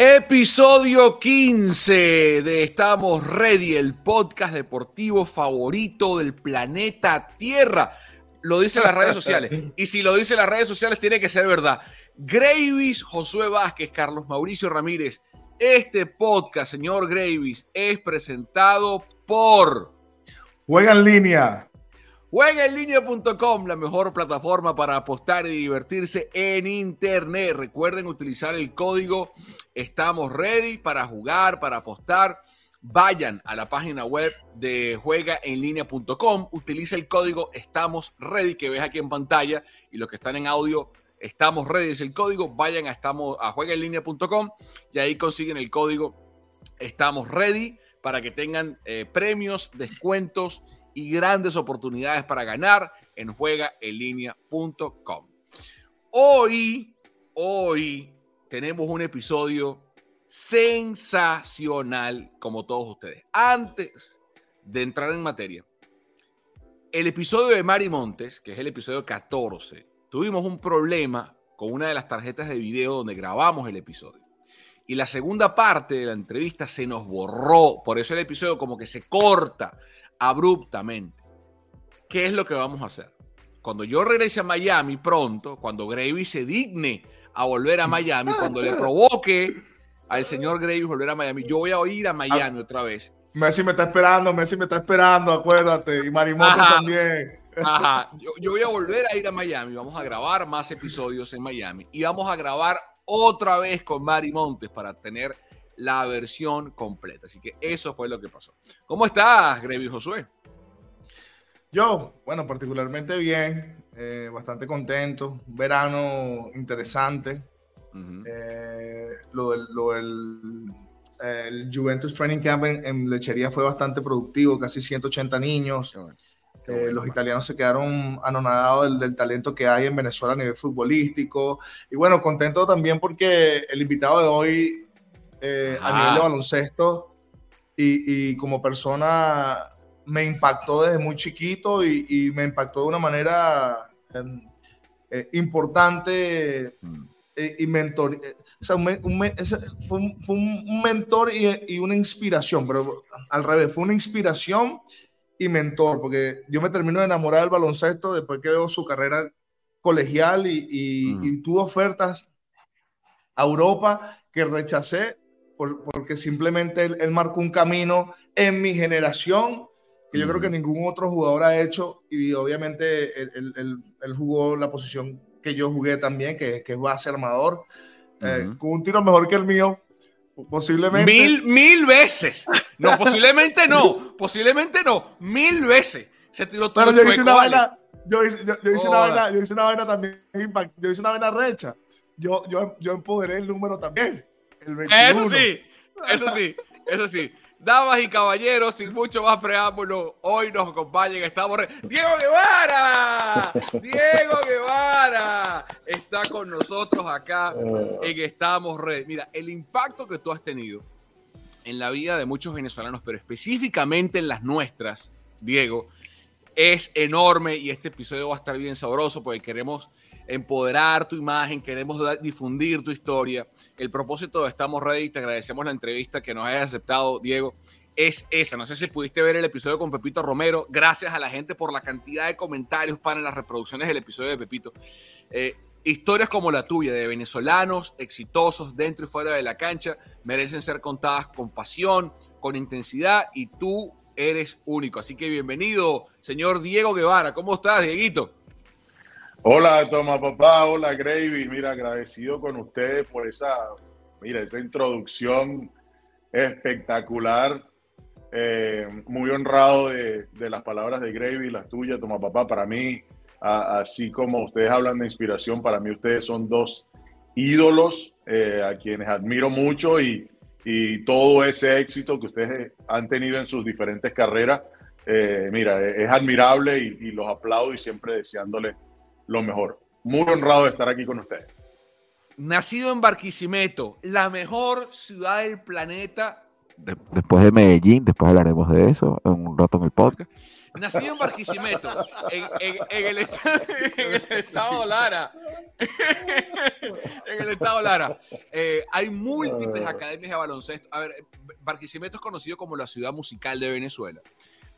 Episodio 15 de Estamos Ready, el podcast deportivo favorito del planeta Tierra. Lo dicen las redes sociales. Y si lo dicen las redes sociales, tiene que ser verdad. Gravis, Josué Vázquez, Carlos Mauricio Ramírez. Este podcast, señor Gravis, es presentado por. Juega en línea. Juegaenlinea.com, la mejor plataforma para apostar y divertirse en Internet. Recuerden utilizar el código Estamos Ready para jugar, para apostar. Vayan a la página web de juegaenlinea.com, utiliza el código Estamos Ready que ves aquí en pantalla y los que están en audio, Estamos Ready es el código. Vayan a, estamos, a juegaenlinea.com y ahí consiguen el código Estamos Ready para que tengan eh, premios, descuentos y grandes oportunidades para ganar en juegaenlinea.com. Hoy, hoy tenemos un episodio sensacional como todos ustedes. Antes de entrar en materia, el episodio de Mari Montes, que es el episodio 14, tuvimos un problema con una de las tarjetas de video donde grabamos el episodio. Y la segunda parte de la entrevista se nos borró, por eso el episodio como que se corta abruptamente. ¿Qué es lo que vamos a hacer? Cuando yo regrese a Miami pronto, cuando Gravy se digne a volver a Miami, cuando le provoque al señor Gravy volver a Miami, yo voy a ir a Miami otra vez. Messi me está esperando, Messi me está esperando, acuérdate, y Marimoto también. Ajá, yo, yo, voy a volver a ir a Miami, vamos a grabar más episodios en Miami y vamos a grabar otra vez con Mari Montes para tener la versión completa. Así que eso fue lo que pasó. ¿Cómo estás, Grevi Josué? Yo, bueno, particularmente bien, eh, bastante contento. Verano interesante. Eh, lo del, el Juventus Training Camp en, Lechería fue bastante productivo, casi 180 niños. Eh, los italianos se quedaron anonadados del, talento que hay en Venezuela a nivel futbolístico. Y bueno, contento también porque el invitado de hoy eh, a nivel de baloncesto y, como persona me impactó desde muy chiquito y, me impactó de una manera em, eh, importante mm. y mentor. O sea, fue, un, mentor y, y, una inspiración, pero al revés, fue una inspiración y mentor, porque yo me termino de enamorar del baloncesto después que veo su carrera colegial y, mm. tuvo ofertas a Europa que rechacé porque simplemente él, marcó un camino en mi generación que yo creo que ningún otro jugador ha hecho y obviamente él, jugó la posición que yo jugué también, que, que es base armador, eh, con un tiro mejor que el mío, Posiblemente. Mil, mil veces. No, posiblemente no. Posiblemente no. Mil veces. Se tiró todo Pero yo hice una vaina. Yo hice, yo, hice una vaina, yo hice una vaina también. Yo hice una vaina recha. Yo, yo, yo empoderé el número también. El Eso sí. Eso sí. Eso sí. Damas y caballeros, sin mucho más preámbulo, hoy nos acompañan, estamos... ¡Diego Guevara! ¡Diego Guevara! Está con nosotros acá en Estamos Red. Mira, el impacto que tú has tenido en la vida de muchos venezolanos, pero específicamente en las nuestras, Diego, es enorme y este episodio va a estar bien sabroso porque queremos empoderar tu imagen, queremos difundir tu historia. El propósito de Estamos Ready, te agradecemos la entrevista que nos hayas aceptado, Diego, es esa. No sé si pudiste ver el episodio con Pepito Romero. Gracias a la gente por la cantidad de comentarios para las reproducciones del episodio de Pepito. Eh, historias como la tuya de venezolanos exitosos dentro y fuera de la cancha merecen ser contadas con pasión, con intensidad y tú eres único. Así que bienvenido, señor Diego Guevara. ¿Cómo estás, Dieguito? Hola, Toma Papá, hola Gravy. Mira, agradecido con ustedes por esa, mira, esa introducción espectacular. Eh, muy honrado de, las palabras de Gravy, las tuyas, Toma Papá. Para mí, así como ustedes hablan de inspiración, para mí ustedes son dos ídolos eh, a quienes admiro mucho y, todo ese éxito que ustedes han tenido en sus diferentes carreras. Eh, mira, es admirable y, los aplaudo y siempre deseándole lo mejor. Muy honrado de estar aquí con ustedes. Nacido en Barquisimeto, la mejor ciudad del planeta. después de Medellín, después hablaremos de eso en un rato en el podcast. nacido en Barquisimeto, en, el, estado Lara. en el estado Lara. Eh, hay múltiples ah. academias de baloncesto. A ver, Barquisimeto es conocido como la ciudad musical de Venezuela,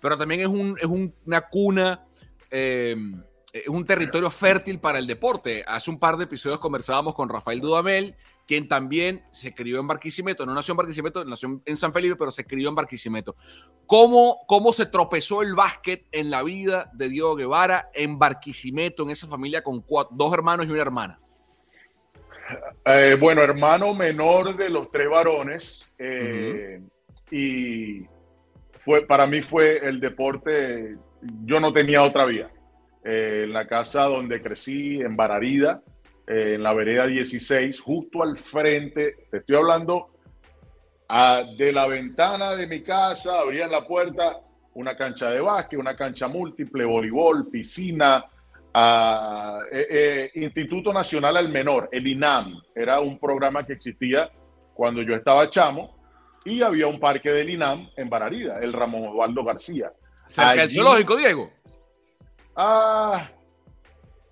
pero también es, un, es una cuna. Eh, es un territorio fértil para el deporte. Hace un par de episodios conversábamos con Rafael Dudamel, quien también se crió en Barquisimeto. No nació en Barquisimeto, nació en San Felipe, pero se crió en Barquisimeto. ¿Cómo, cómo se tropezó el básquet en la vida de Diego Guevara en Barquisimeto, en esa familia con dos hermanos y una hermana? Eh, bueno, hermano menor de los tres varones. Eh, y fue, para mí fue el deporte, yo no tenía otra vía eh, en la casa donde crecí, en Bararida, eh, en la vereda 16, justo al frente, te estoy hablando de la ventana de mi casa, abrían la puerta, una cancha de básquet, una cancha múltiple, voleibol, piscina, eh, Instituto Nacional al Menor, el INAM, era un programa que existía cuando yo estaba chamo, y había un parque del INAM en Bararida, el Ramón Osvaldo García. Cerca del zoológico, Diego. Ah,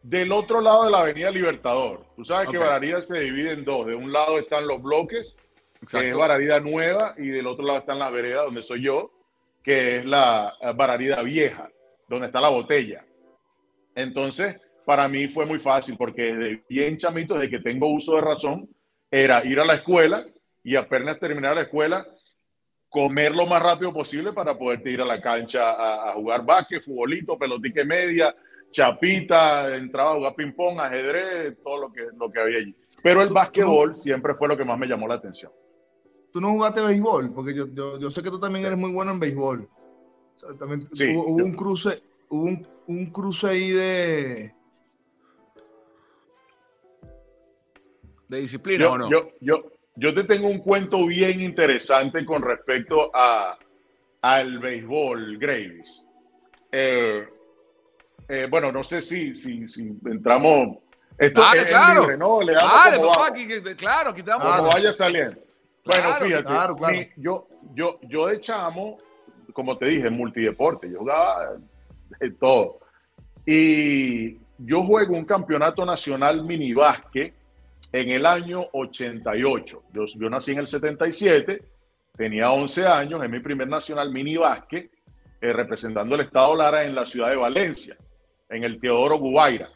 del otro lado de la Avenida Libertador. Tú sabes que Bararida se divide en dos. De un lado están los bloques, que es Bararida Nueva, y del otro lado están las veredas, donde soy yo, que es la eh, Bararida Vieja, donde está la botella. Entonces, para mí fue muy fácil, porque desde bien chamito, desde que tengo uso de razón, era ir a la escuela y apenas terminar la escuela, comer lo más rápido posible para poderte ir a la cancha a, jugar básquet, futbolito, pelotique media, chapita, entraba a jugar ping-pong, ajedrez, todo lo que, lo que había allí. Pero el básquetbol siempre fue lo que más me llamó la atención. ¿Tú no jugaste béisbol? Porque yo, yo, sé que tú también eres muy bueno en béisbol. también hubo, un cruce, hubo un, un, cruce ahí de... ¿De disciplina o no? Yo, yo, yo te tengo un cuento bien interesante con respecto a, al béisbol, Gravis. Eh, eh, bueno, no sé si, si, si entramos. Esto es, claro. libre, ¿no? Le Dale, papá, aquí, claro, quitamos. Como vaya saliendo. Bueno, fíjate, yo, yo, yo de chamo, como te dije, multideporte, yo jugaba de todo. Y yo juego un campeonato nacional mini básquet en el año 88. Yo, yo nací en el 77, tenía 11 años, en mi primer nacional mini básquet, eh, representando el Estado Lara en la ciudad de Valencia, en el Teodoro Gubaira.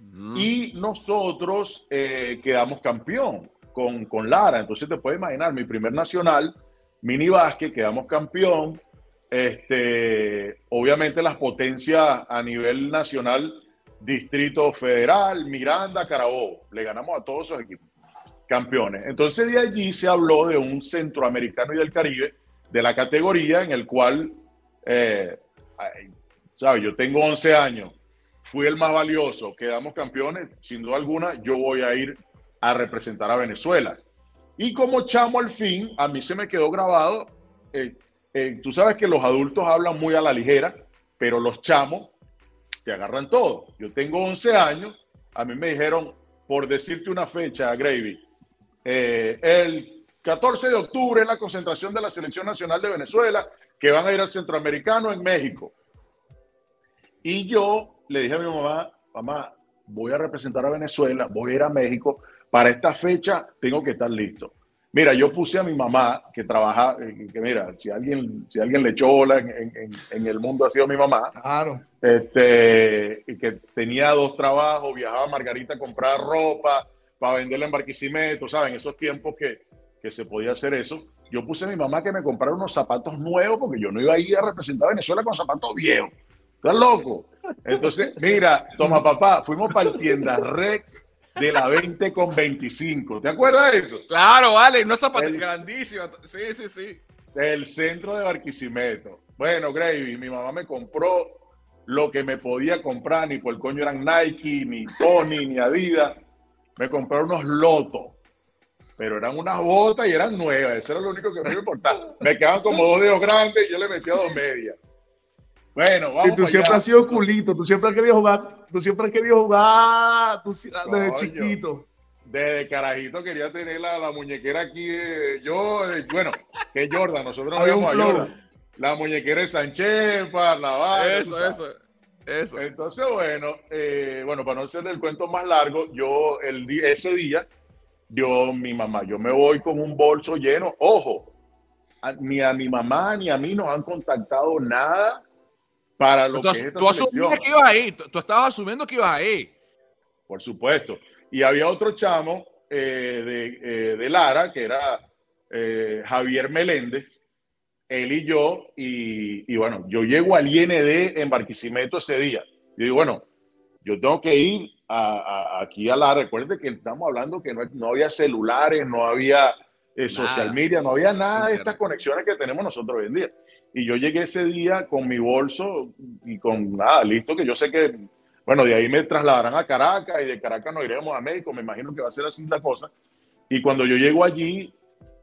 Mm. Y nosotros eh, quedamos campeón con, con, Lara. Entonces te puedes imaginar, mi primer nacional, mini básquet, quedamos campeón. Este, obviamente las potencias a nivel nacional Distrito Federal, Miranda, Carabobo. Le ganamos a todos esos equipos campeones. Entonces de allí se habló de un centroamericano y del Caribe de la categoría en el cual, eh, ¿sabes? Yo tengo 11 años, fui el más valioso, quedamos campeones, sin duda alguna, yo voy a ir a representar a Venezuela. Y como chamo al fin, a mí se me quedó grabado, eh, eh, tú sabes que los adultos hablan muy a la ligera, pero los chamos te agarran todo. Yo tengo 11 años, a mí me dijeron, por decirte una fecha, Gravy, eh, el 14 de octubre es la concentración de la Selección Nacional de Venezuela, que van a ir al Centroamericano en México. Y yo le dije a mi mamá, mamá, voy a representar a Venezuela, voy a ir a México, para esta fecha tengo que estar listo. Mira, yo puse a mi mamá que trabaja, eh, que mira, si alguien, si alguien le echó bola en, en, el mundo ha sido mi mamá. Claro. Este, y que tenía dos trabajos, viajaba a Margarita a comprar ropa para venderla en Barquisimeto, ¿saben? Esos tiempos que, que se podía hacer eso. Yo puse a mi mamá que me comprara unos zapatos nuevos porque yo no iba a ir a representar a Venezuela con zapatos viejos. ¿Estás loco? Entonces, mira, toma papá, fuimos para el tienda Rex de la 20 con 25. ¿Te acuerdas de eso? Claro, vale, no zapatos grandísimo. Sí, sí, sí. Del centro de Barquisimeto. Bueno, Gravy, mi mamá me compró lo que me podía comprar, ni por el coño eran Nike, ni Tony, ni Adidas. Me compré unos lotos, pero eran unas botas y eran nuevas. Eso era lo único que me importaba. Me quedaban como dos dedos grandes y yo le metía dos medias. Bueno, vamos. Y tú siempre has sido culito, tú siempre has querido jugar, tú siempre has querido jugar desde chiquito. Desde carajito quería tener la, muñequera aquí. yo, bueno, que Jordan, nosotros no habíamos a Jordan. la muñequera de Sánchez, la Eso, eso, eso. Entonces, bueno, eh, bueno, para no hacer el cuento más largo, yo el ese día, yo, mi mamá, yo me voy con un bolso lleno, ojo, ni a mi mamá ni a mí nos han contactado nada para lo que es esta tú asumías que ibas ahí, tú, estabas asumiendo que ibas ahí. Por supuesto. Y había otro chamo eh, de, eh, de, Lara, que era eh, Javier Meléndez, él y yo, y, y, bueno, yo llego al IND en Barquisimeto ese día. Yo digo, bueno, yo tengo que ir a, aquí a Lara. Recuerde que estamos hablando que no, no había celulares, no había social media, no había nada de estas conexiones que tenemos nosotros hoy en día. Y yo llegué ese día con mi bolso y con nada, listo, que yo sé que, bueno, de ahí me trasladarán a Caracas y de Caracas nos iremos a México, me imagino que va a ser así la cosa. Y cuando yo llego allí,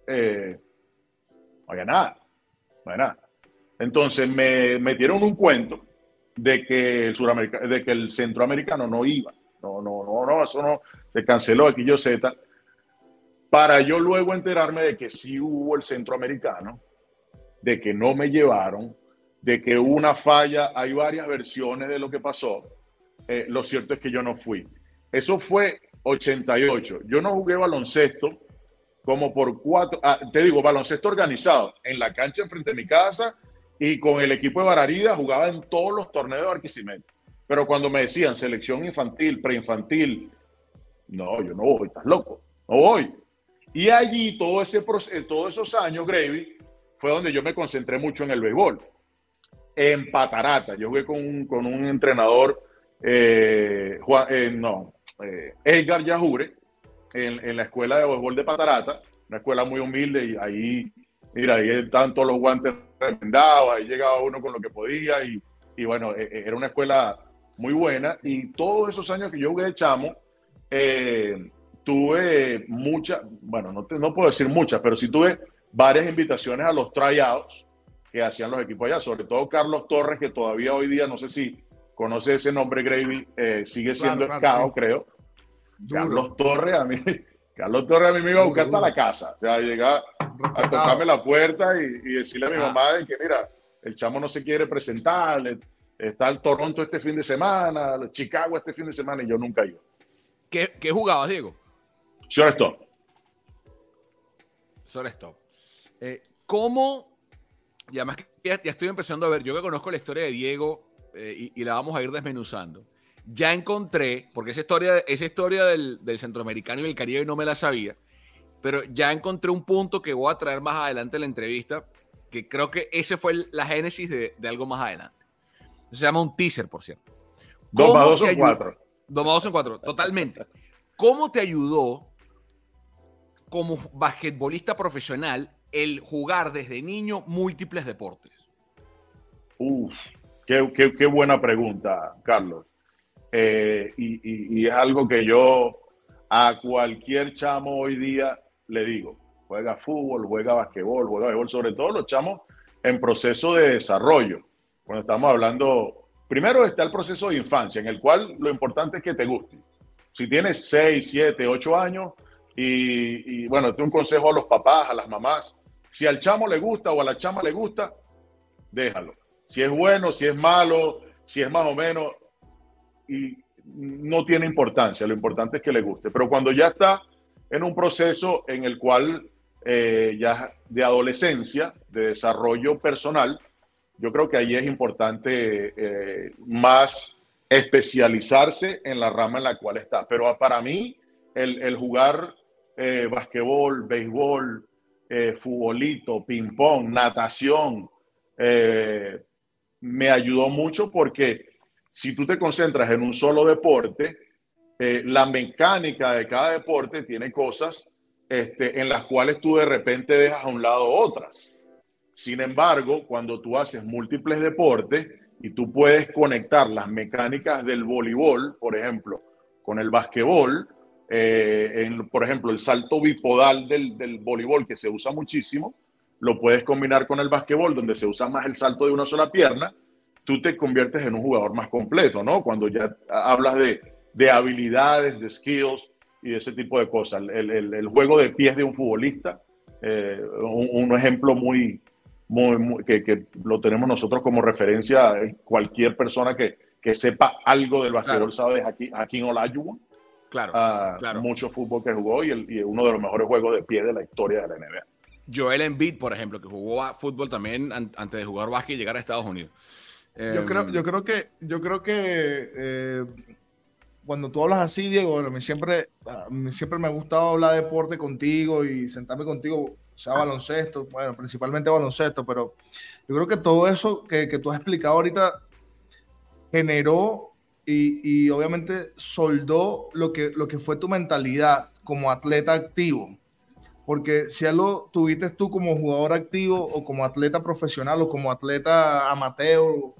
eh, no había nada, no había nada. Entonces me metieron un cuento de que el de que el centroamericano no iba. No, no, no, no, eso no, se canceló aquí yo Z. Para yo luego enterarme de que sí hubo el centroamericano de que no me llevaron, de que hubo una falla, hay varias versiones de lo que pasó. Eh, lo cierto es que yo no fui. Eso fue 88. Yo no jugué baloncesto como por cuatro, ah, te digo, baloncesto organizado en la cancha enfrente de mi casa y con el equipo de Bararida jugaba en todos los torneos de Barquisimeto. Pero cuando me decían selección infantil, preinfantil, no, yo no voy, estás loco, no voy. Y allí todo ese, todos esos años, Gravy, fue donde yo me concentré mucho en el béisbol. En Patarata, yo jugué con un, con un entrenador, eh, eh, no, eh, Edgar Yajure, en, en, la escuela de béisbol de Patarata, una escuela muy humilde y ahí, mira, ahí estaban todos los guantes remendados, ahí llegaba uno con lo que podía y, y bueno, e, e, era una escuela muy buena y todos esos años que yo jugué de chamo, tuve muchas, bueno, no, no puedo decir muchas, pero sí tuve varias invitaciones a los tryouts que hacían los equipos allá, sobre todo Carlos Torres, que todavía hoy día, no sé si conoce ese nombre, Gravy, eh, sigue siendo claro, creo. Carlos Torres, a mí, Carlos Torres a mí me iba a buscar hasta la casa, o sea, llegar a tocarme la puerta y, decirle a mi mamá que, mira, el chamo no se quiere presentar, está el Toronto este fin de semana, Chicago este fin de semana, y yo nunca iba. ¿Qué, qué jugabas, Diego? Shortstop. Shortstop. Eh, ¿Cómo? Y además que ya, estoy empezando a ver, yo que conozco la historia de Diego eh, y, la vamos a ir desmenuzando. Ya encontré, porque esa historia, esa historia del, centroamericano y el Caribe no me la sabía, pero ya encontré un punto que voy a traer más adelante en la entrevista, que creo que ese fue la génesis de, algo más adelante. Se llama un teaser, por cierto. Dos más dos son cuatro. Dos más dos son cuatro, totalmente. ¿Cómo te ayudó como basquetbolista profesional el jugar desde niño múltiples deportes? Uf, qué, buena pregunta, Carlos. Eh, y, es algo que yo a cualquier chamo hoy día le digo, juega fútbol, juega basquetbol, juega béisbol, sobre todo los chamos en proceso de desarrollo. Cuando estamos hablando, primero está el proceso de infancia, en el cual lo importante es que te guste. Si tienes 6, 7, 8 años, y, y bueno, tengo un consejo a los papás, a las mamás, si al chamo le gusta o a la chama le gusta, déjalo. Si es bueno, si es malo, si es más o menos, y no tiene importancia. Lo importante es que le guste. Pero cuando ya está en un proceso en el cual eh, ya de adolescencia, de desarrollo personal, yo creo que ahí es importante eh, más especializarse en la rama en la cual está. Pero para mí, el, jugar eh, basquetbol, béisbol, eh, futbolito, ping-pong, natación, eh, me ayudó mucho porque si tú te concentras en un solo deporte, eh, la mecánica de cada deporte tiene cosas este, en las cuales tú de repente dejas a un lado otras. Sin embargo, cuando tú haces múltiples deportes y tú puedes conectar las mecánicas del voleibol, por ejemplo, con el basquetbol, eh, en, por ejemplo, el salto bipodal del, del, voleibol, que se usa muchísimo, lo puedes combinar con el basquetbol, donde se usa más el salto de una sola pierna, tú te conviertes en un jugador más completo, ¿no? Cuando ya hablas de, de habilidades, de skills y de ese tipo de cosas. El, el, el juego de pies de un futbolista, eh, un, un, ejemplo muy, muy, que, lo tenemos nosotros como referencia. Cualquier persona que, que sepa algo del basquetbol sabe de Hakim Olajuwon. Claro, claro. Mucho fútbol que jugó y, y, uno de los mejores juegos de pie de la historia de la NBA. Joel Embiid, por ejemplo, que jugó fútbol también antes de jugar básquet y llegar a Estados Unidos. Yo, creo, yo creo que, yo creo que eh, cuando tú hablas así, Diego, bueno, siempre, siempre me ha gustado hablar de deporte contigo y sentarme contigo, sea baloncesto, bueno, principalmente baloncesto, pero yo creo que todo eso que, que tú has explicado ahorita generó y, y, obviamente soldó lo que, lo que fue tu mentalidad como atleta activo. Porque si algo tuviste tú como jugador activo o como atleta profesional o como atleta amateur o,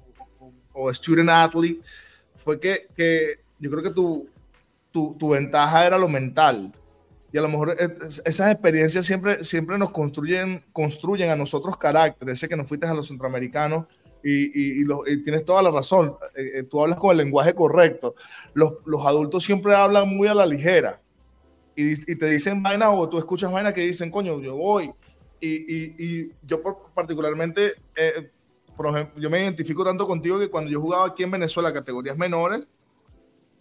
o student athlete, fue que, que yo creo que tu, tu, tu, ventaja era lo mental. Y a lo mejor esas experiencias siempre, siempre nos construyen, construyen a nosotros carácter. Ese que nos fuiste a los centroamericanos y, y, y tienes toda la razón. Eh, eh, tú hablas con el lenguaje correcto. Los, los, adultos siempre hablan muy a la ligera. Y, y te dicen vaina o tú escuchas vaina que dicen, coño, yo voy. Y, yo particularmente, eh, por ejemplo, yo me identifico tanto contigo que cuando yo jugaba aquí en Venezuela, categorías menores,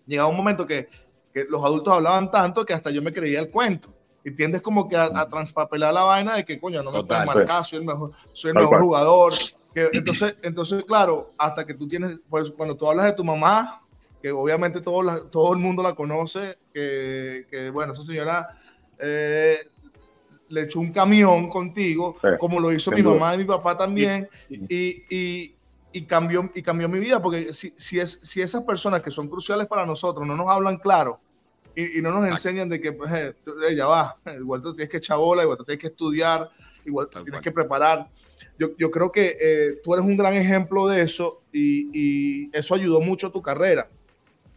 llegaba un momento que, que, los adultos hablaban tanto que hasta yo me creía el cuento. Y tiendes como que a, a transpapelar la vaina de que, coño, no me puedes marcar, soy el mejor, soy el mejor jugador. Que, entonces, entonces, claro, hasta que tú tienes, pues cuando tú hablas de tu mamá, que obviamente todo, la, todo el mundo la conoce, que, que bueno, esa señora eh, le echó un camión contigo, sí, como lo hizo mi mamá y mi papá también, y, y, y, cambió, y cambió mi vida, porque si, si, es, si esas personas que son cruciales para nosotros no nos hablan claro y, y no nos enseñan de que, pues, eh, ya va, igual tú tienes que echar bola, igual tú tienes que estudiar, igual tú tienes que preparar. Yo, yo creo que eh, tú eres un gran ejemplo de eso y, y eso ayudó mucho a tu carrera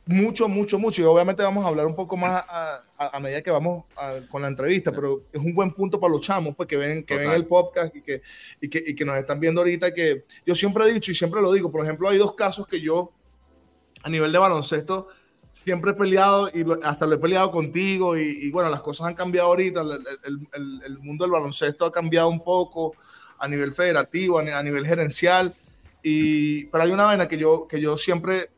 mucho, mucho, mucho. Y obviamente vamos a hablar un poco más a, a, a medida que vamos a, con la entrevista, pero es un buen punto para los chamos, pues que ven, que ven el podcast y que, y, que, y que nos están viendo ahorita. Que yo siempre he dicho y siempre lo digo, por ejemplo, hay dos casos que yo, a nivel de baloncesto, siempre he peleado y lo, hasta lo he peleado contigo. Y, y, bueno, las cosas han cambiado ahorita. El, el, el, el, mundo del baloncesto ha cambiado un poco a nivel federativo, a, a nivel gerencial. Y, pero hay una vaina que yo, que yo siempre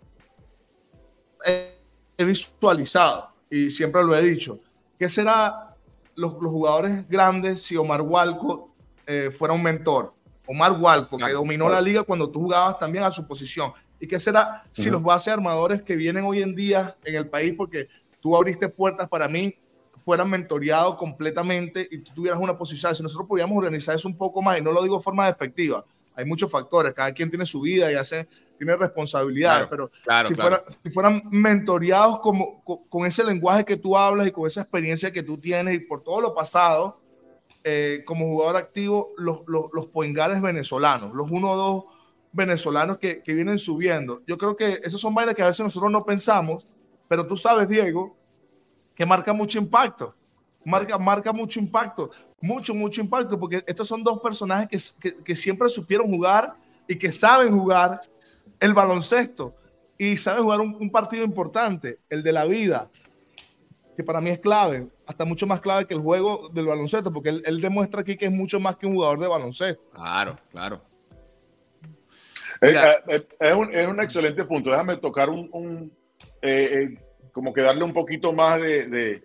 he visualizado y siempre lo he dicho. ¿Qué será los, los jugadores grandes si Omar Walco eh, fuera un mentor? Omar Walco, que dominó la liga cuando tú jugabas también a su posición. ¿Y qué será si uh -huh. los base armadores que vienen hoy en día en el país, porque tú abriste puertas para mí, fueran mentoreados completamente y tú tuvieras una posición? Si nosotros pudiéramos organizar eso un poco más, y no lo digo de forma despectiva, hay muchos factores, cada quien tiene su vida y hace tiene responsabilidades, claro, pero claro, si, claro. Fuera, si, fueran mentoreados como, con, con, ese lenguaje que tú hablas y con esa experiencia que tú tienes y por todo lo pasado, eh, como jugador activo, los, los, los poingares venezolanos, los uno o dos venezolanos que, que, vienen subiendo. Yo creo que esos son bailes que a veces nosotros no pensamos, pero tú sabes, Diego, que marca mucho impacto. Marca, marca mucho impacto, mucho, mucho impacto, porque estos son dos personajes que, que, que siempre supieron jugar y que saben jugar el baloncesto y sabe jugar un, un, partido importante, el de la vida, que para mí es clave, hasta mucho más clave que el juego del baloncesto, porque él, él demuestra aquí que es mucho más que un jugador de baloncesto. Claro, claro. Es, es, un, es, un, excelente punto. Déjame tocar un, un eh, eh, como que darle un poquito más de, de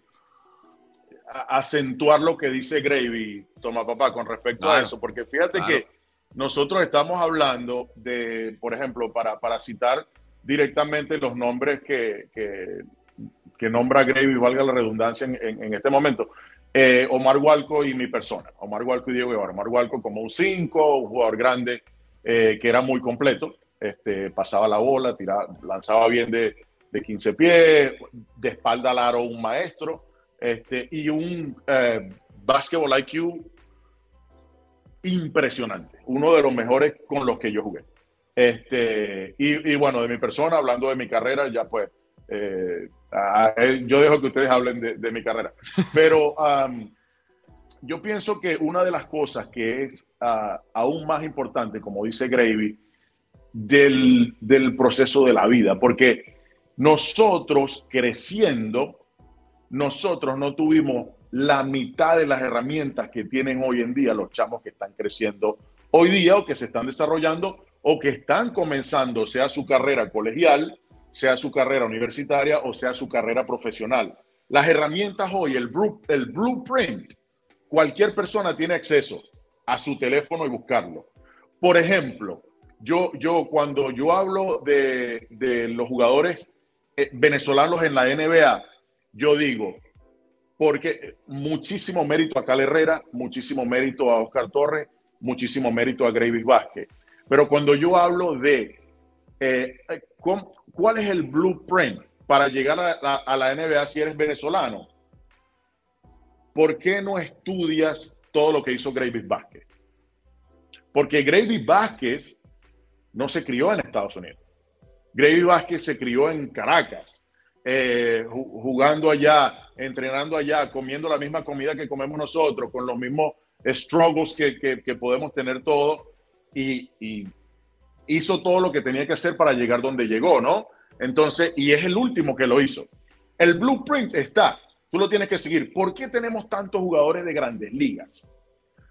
acentuar lo que dice Gravy, toma papá, con respecto claro, a eso, porque fíjate claro. que nosotros estamos hablando de, por ejemplo, para, para citar directamente los nombres que, que, que nombra Gravy, valga la redundancia en, en, en este momento, eh, Omar Walco y mi persona, Omar Walco y Diego Guevara. Omar Walco como un 5, un jugador grande eh, que era muy completo, este, pasaba la bola, tiraba, lanzaba bien de, de 15 pies, de espalda al aro un maestro, este, y un eh, basketball IQ impresionante, uno de los mejores con los que yo jugué. Este, y, bueno, de mi persona, hablando de mi carrera, ya pues, eh, a, yo dejo que ustedes hablen de, mi carrera. Pero yo pienso que una de las cosas que es uh, aún más importante, como dice Gravy, del, del proceso de la vida, porque nosotros creciendo, nosotros no tuvimos la mitad de las herramientas que tienen hoy en día los chamos que están creciendo hoy día o que se están desarrollando o que están comenzando, sea su carrera colegial, sea su carrera universitaria o sea su carrera profesional. Las herramientas hoy, el, el blueprint, cualquier persona tiene acceso a su teléfono y buscarlo. Por ejemplo, yo, yo cuando yo hablo de, los jugadores eh, venezolanos en la NBA, yo digo, porque muchísimo mérito a Cal Herrera, muchísimo mérito a Oscar Torres, muchísimo mérito a Gravis Vázquez. Pero cuando yo hablo de eh, cuál es el blueprint para llegar a, la NBA si eres venezolano, ¿por qué no estudias todo lo que hizo Gravis Vázquez? Porque Gravis Vázquez no se crió en Estados Unidos. Gravis Vázquez se crió en Caracas, eh, jugando allá, entrenando allá, comiendo la misma comida que comemos nosotros, con los mismos struggles que, podemos tener todos, y, y, hizo todo lo que tenía que hacer para llegar donde llegó, ¿no? Entonces, y es el último que lo hizo. El blueprint está, tú lo tienes que seguir. ¿Por qué tenemos tantos jugadores de grandes ligas?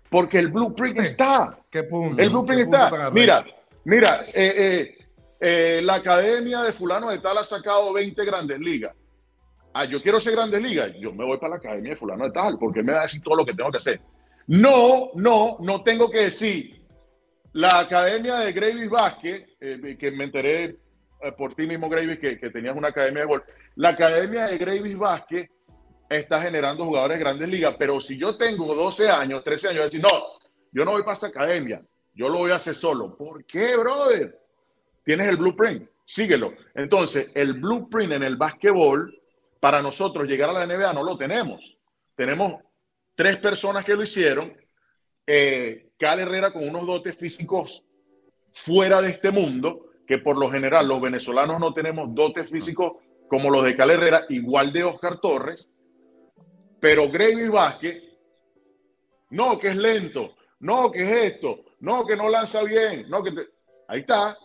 Porque el blueprint está. ¿Qué punto? El blueprint está. Mira, mira, eh, eh, eh, la academia de fulano de tal ha sacado 20 grandes ligas. Ah, yo quiero ser grandes ligas. Yo me voy para la academia de fulano de tal, porque me va a decir todo lo que tengo que hacer. No, no, no tengo que decir. La academia de Gravis Vázquez, que me enteré por ti mismo, Gravis, que, que, tenías una academia de gol. La academia de Gravis Vázquez está generando jugadores de grandes ligas, pero si yo tengo 12 años, 13 años, decir, no, yo no voy para esa academia, yo lo voy a hacer solo. ¿Por qué, brother? Tienes el blueprint, síguelo. Entonces, el blueprint en el básquetbol, para nosotros llegar a la NBA no lo tenemos. Tenemos tres personas que lo hicieron. Eh, Cal Herrera con unos dotes físicos fuera de este mundo, que por lo general los venezolanos no tenemos dotes físicos como los de Cal Herrera, igual de Oscar Torres, pero Gravy Vázquez, no, que es lento, no, que es esto, no, que no lanza bien, no, que ahí está,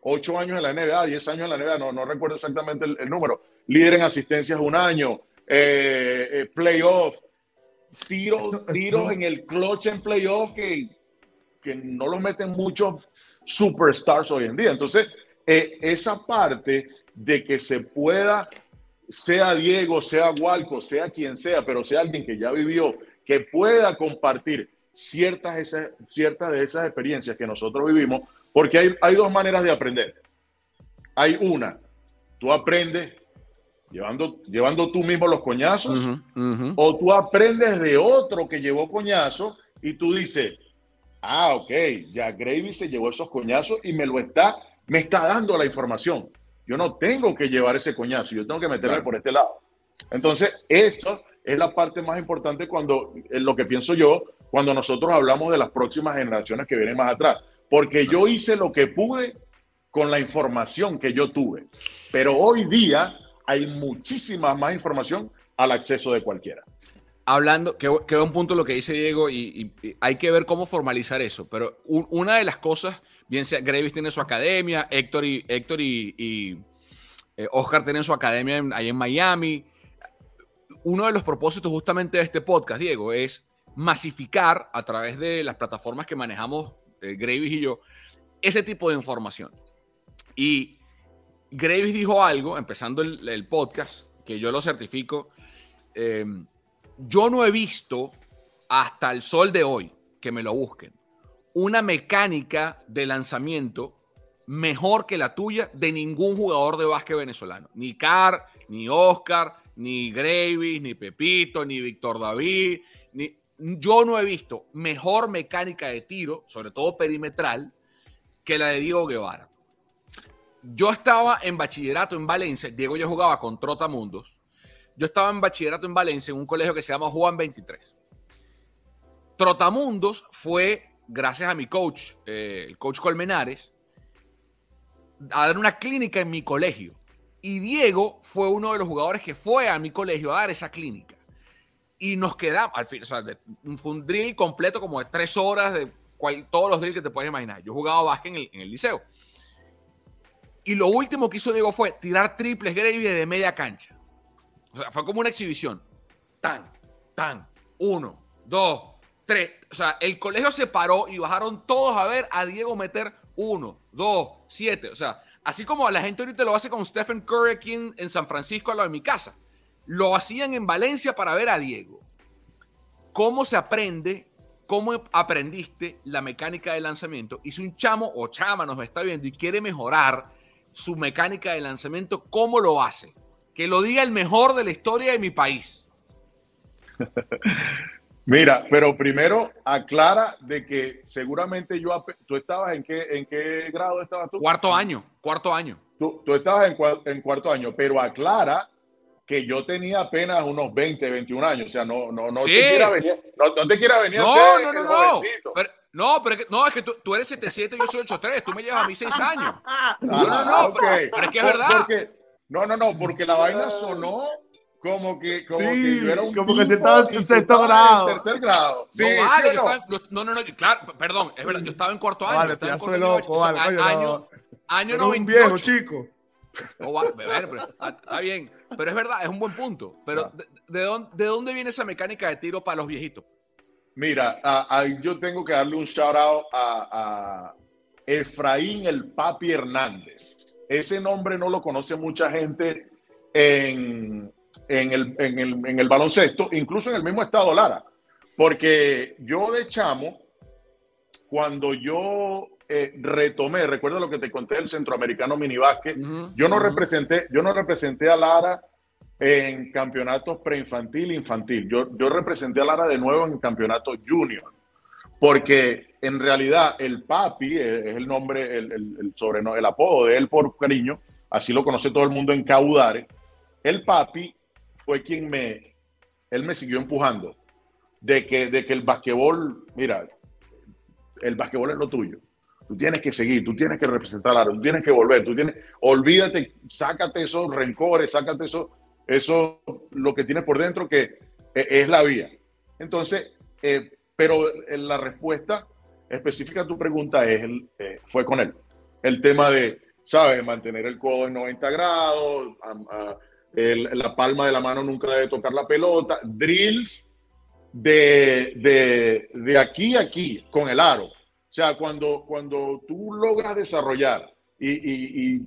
ocho años en la NBA, diez años en la NBA, no, no recuerdo exactamente el, número, líder en asistencias un año, eh, eh, playoff, tiros, tiros en el clutch en playoff que, que no los meten muchos superstars hoy en día. Entonces, eh, esa parte de que se pueda sea Diego, sea Walco, sea quien sea, pero sea alguien que ya vivió, que pueda compartir ciertas, esas, ciertas de esas experiencias que nosotros vivimos, porque hay, hay dos maneras de aprender. Hay una, tú aprendes llevando, llevando tú mismo los coñazos, o tú aprendes de otro que llevó coñazos y tú dices, ah, ok, ya Gravy se llevó esos coñazos y me lo está, me está dando la información. Yo no tengo que llevar ese coñazo, yo tengo que meterme por este lado. Entonces, eso es la parte más importante cuando, en lo que pienso yo, cuando nosotros hablamos de las próximas generaciones que vienen más atrás. Porque yo hice lo que pude con la información que yo tuve. Pero hoy día hay muchísima más información al acceso de cualquiera. Hablando, que un punto lo que dice Diego y, hay que ver cómo formalizar eso. Pero una de las cosas Bien sea, Gravis tiene su academia, Héctor y, Héctor y, eh, Oscar tienen su academia ahí en Miami. Uno de los propósitos justamente de este podcast, Diego, es masificar a través de las plataformas que manejamos eh, Gravis y yo ese tipo de información. Y Gravis dijo algo, empezando el, podcast, que yo lo certifico. Eh, yo no he visto hasta el sol de hoy que me lo busquen una mecánica de lanzamiento mejor que la tuya de ningún jugador de básquet venezolano. Ni Car, ni Oscar, ni Gravis, ni Pepito, ni Víctor David. Yo no he visto mejor mecánica de tiro, sobre todo perimetral, que la de Diego Guevara. Yo estaba en bachillerato en Valencia. Diego ya jugaba con Trotamundos. Yo estaba en bachillerato en Valencia en un colegio que se llama Juan 23. Trotamundos fue gracias a mi coach, eh, el coach Colmenares, a dar una clínica en mi colegio. Y Diego fue uno de los jugadores que fue a mi colegio a dar esa clínica. Y nos quedamos, al fin, o sea, fue un drill completo como de tres horas de todos los drills que te puedes imaginar. Yo jugaba básquet en el, liceo. Y lo último que hizo Diego fue tirar triples Gravy de media cancha. O sea, fue como una exhibición. Tan, tan, uno, dos, tres. O sea, el colegio se paró y bajaron todos a ver a Diego meter uno, dos, siete. O sea, así como la gente ahorita lo hace con Stephen Curry aquí en, San Francisco, al lado de mi casa. Lo hacían en Valencia para ver a Diego. ¿Cómo se aprende? ¿Cómo aprendiste la mecánica de lanzamiento? Y si un chamo o chama nos está viendo y quiere mejorar su mecánica de lanzamiento, ¿cómo lo hace? Que lo diga el mejor de la historia de mi país. Mira, pero primero aclara de que seguramente yo, tú estabas en qué, en qué grado estabas tú? Cuarto año, cuarto año. Tú, tú estabas en, en, cuarto año, pero aclara que yo tenía apenas unos 20, 21 años, o sea, no, no, no te quiera venir, no, no te quiera venir no, a no, no, no, pero, no, pero no, es que tú, tú eres 77, yo soy 83, tú me llevas a mí 6 años. No, no, no, okay. pero, pero, es que es verdad. Porque, no, no, no, porque la vaina sonó como que, como que yo era un como que se estaba en sexto grado. tercer grado. Sí, no, vale, ¿sí no? Estaba, no, no, no, claro, perdón, es verdad, yo estaba en cuarto año. Vale, estaba en cuarto loco, vale, año, año, año 98. un viejo, chico. Vale, pero, está bien, pero es verdad, es un buen punto. Pero, de, de, dónde, ¿de dónde viene esa mecánica de tiro para los viejitos? Mira, a, a, yo tengo que darle un shout out a, a Efraín el Papi Hernández. Ese nombre no lo conoce mucha gente en, en el, en, el, en el, baloncesto, incluso en el mismo estado Lara. Porque yo de chamo, cuando yo eh, retomé, recuerda lo que te conté del centroamericano minibásquet, yo no representé, yo no representé a Lara en campeonatos preinfantil e infantil. Yo, yo representé a Lara de nuevo en campeonato junior. Porque en realidad el papi eh, es el nombre, el, sobrenombre, el apodo de él por cariño, así lo conoce todo el mundo en Caudare. El papi fue quien me, él me siguió empujando de que, de que el basquetbol, mira, el basquetbol es lo tuyo. Tú tienes que seguir, tú tienes que representar a tú tienes que volver, tú tienes, olvídate, sácate esos rencores, sácate eso, eso, lo que tienes por dentro que e, es la vía. Entonces, eh, pero la respuesta específica a tu pregunta es, eh, fue con él. El tema de, ¿sabes? Mantener el codo en 90 grados, la palma de la mano nunca debe tocar la pelota, drills de, de, de, aquí a aquí con el aro. O sea, cuando, cuando tú logras desarrollar, y, y, y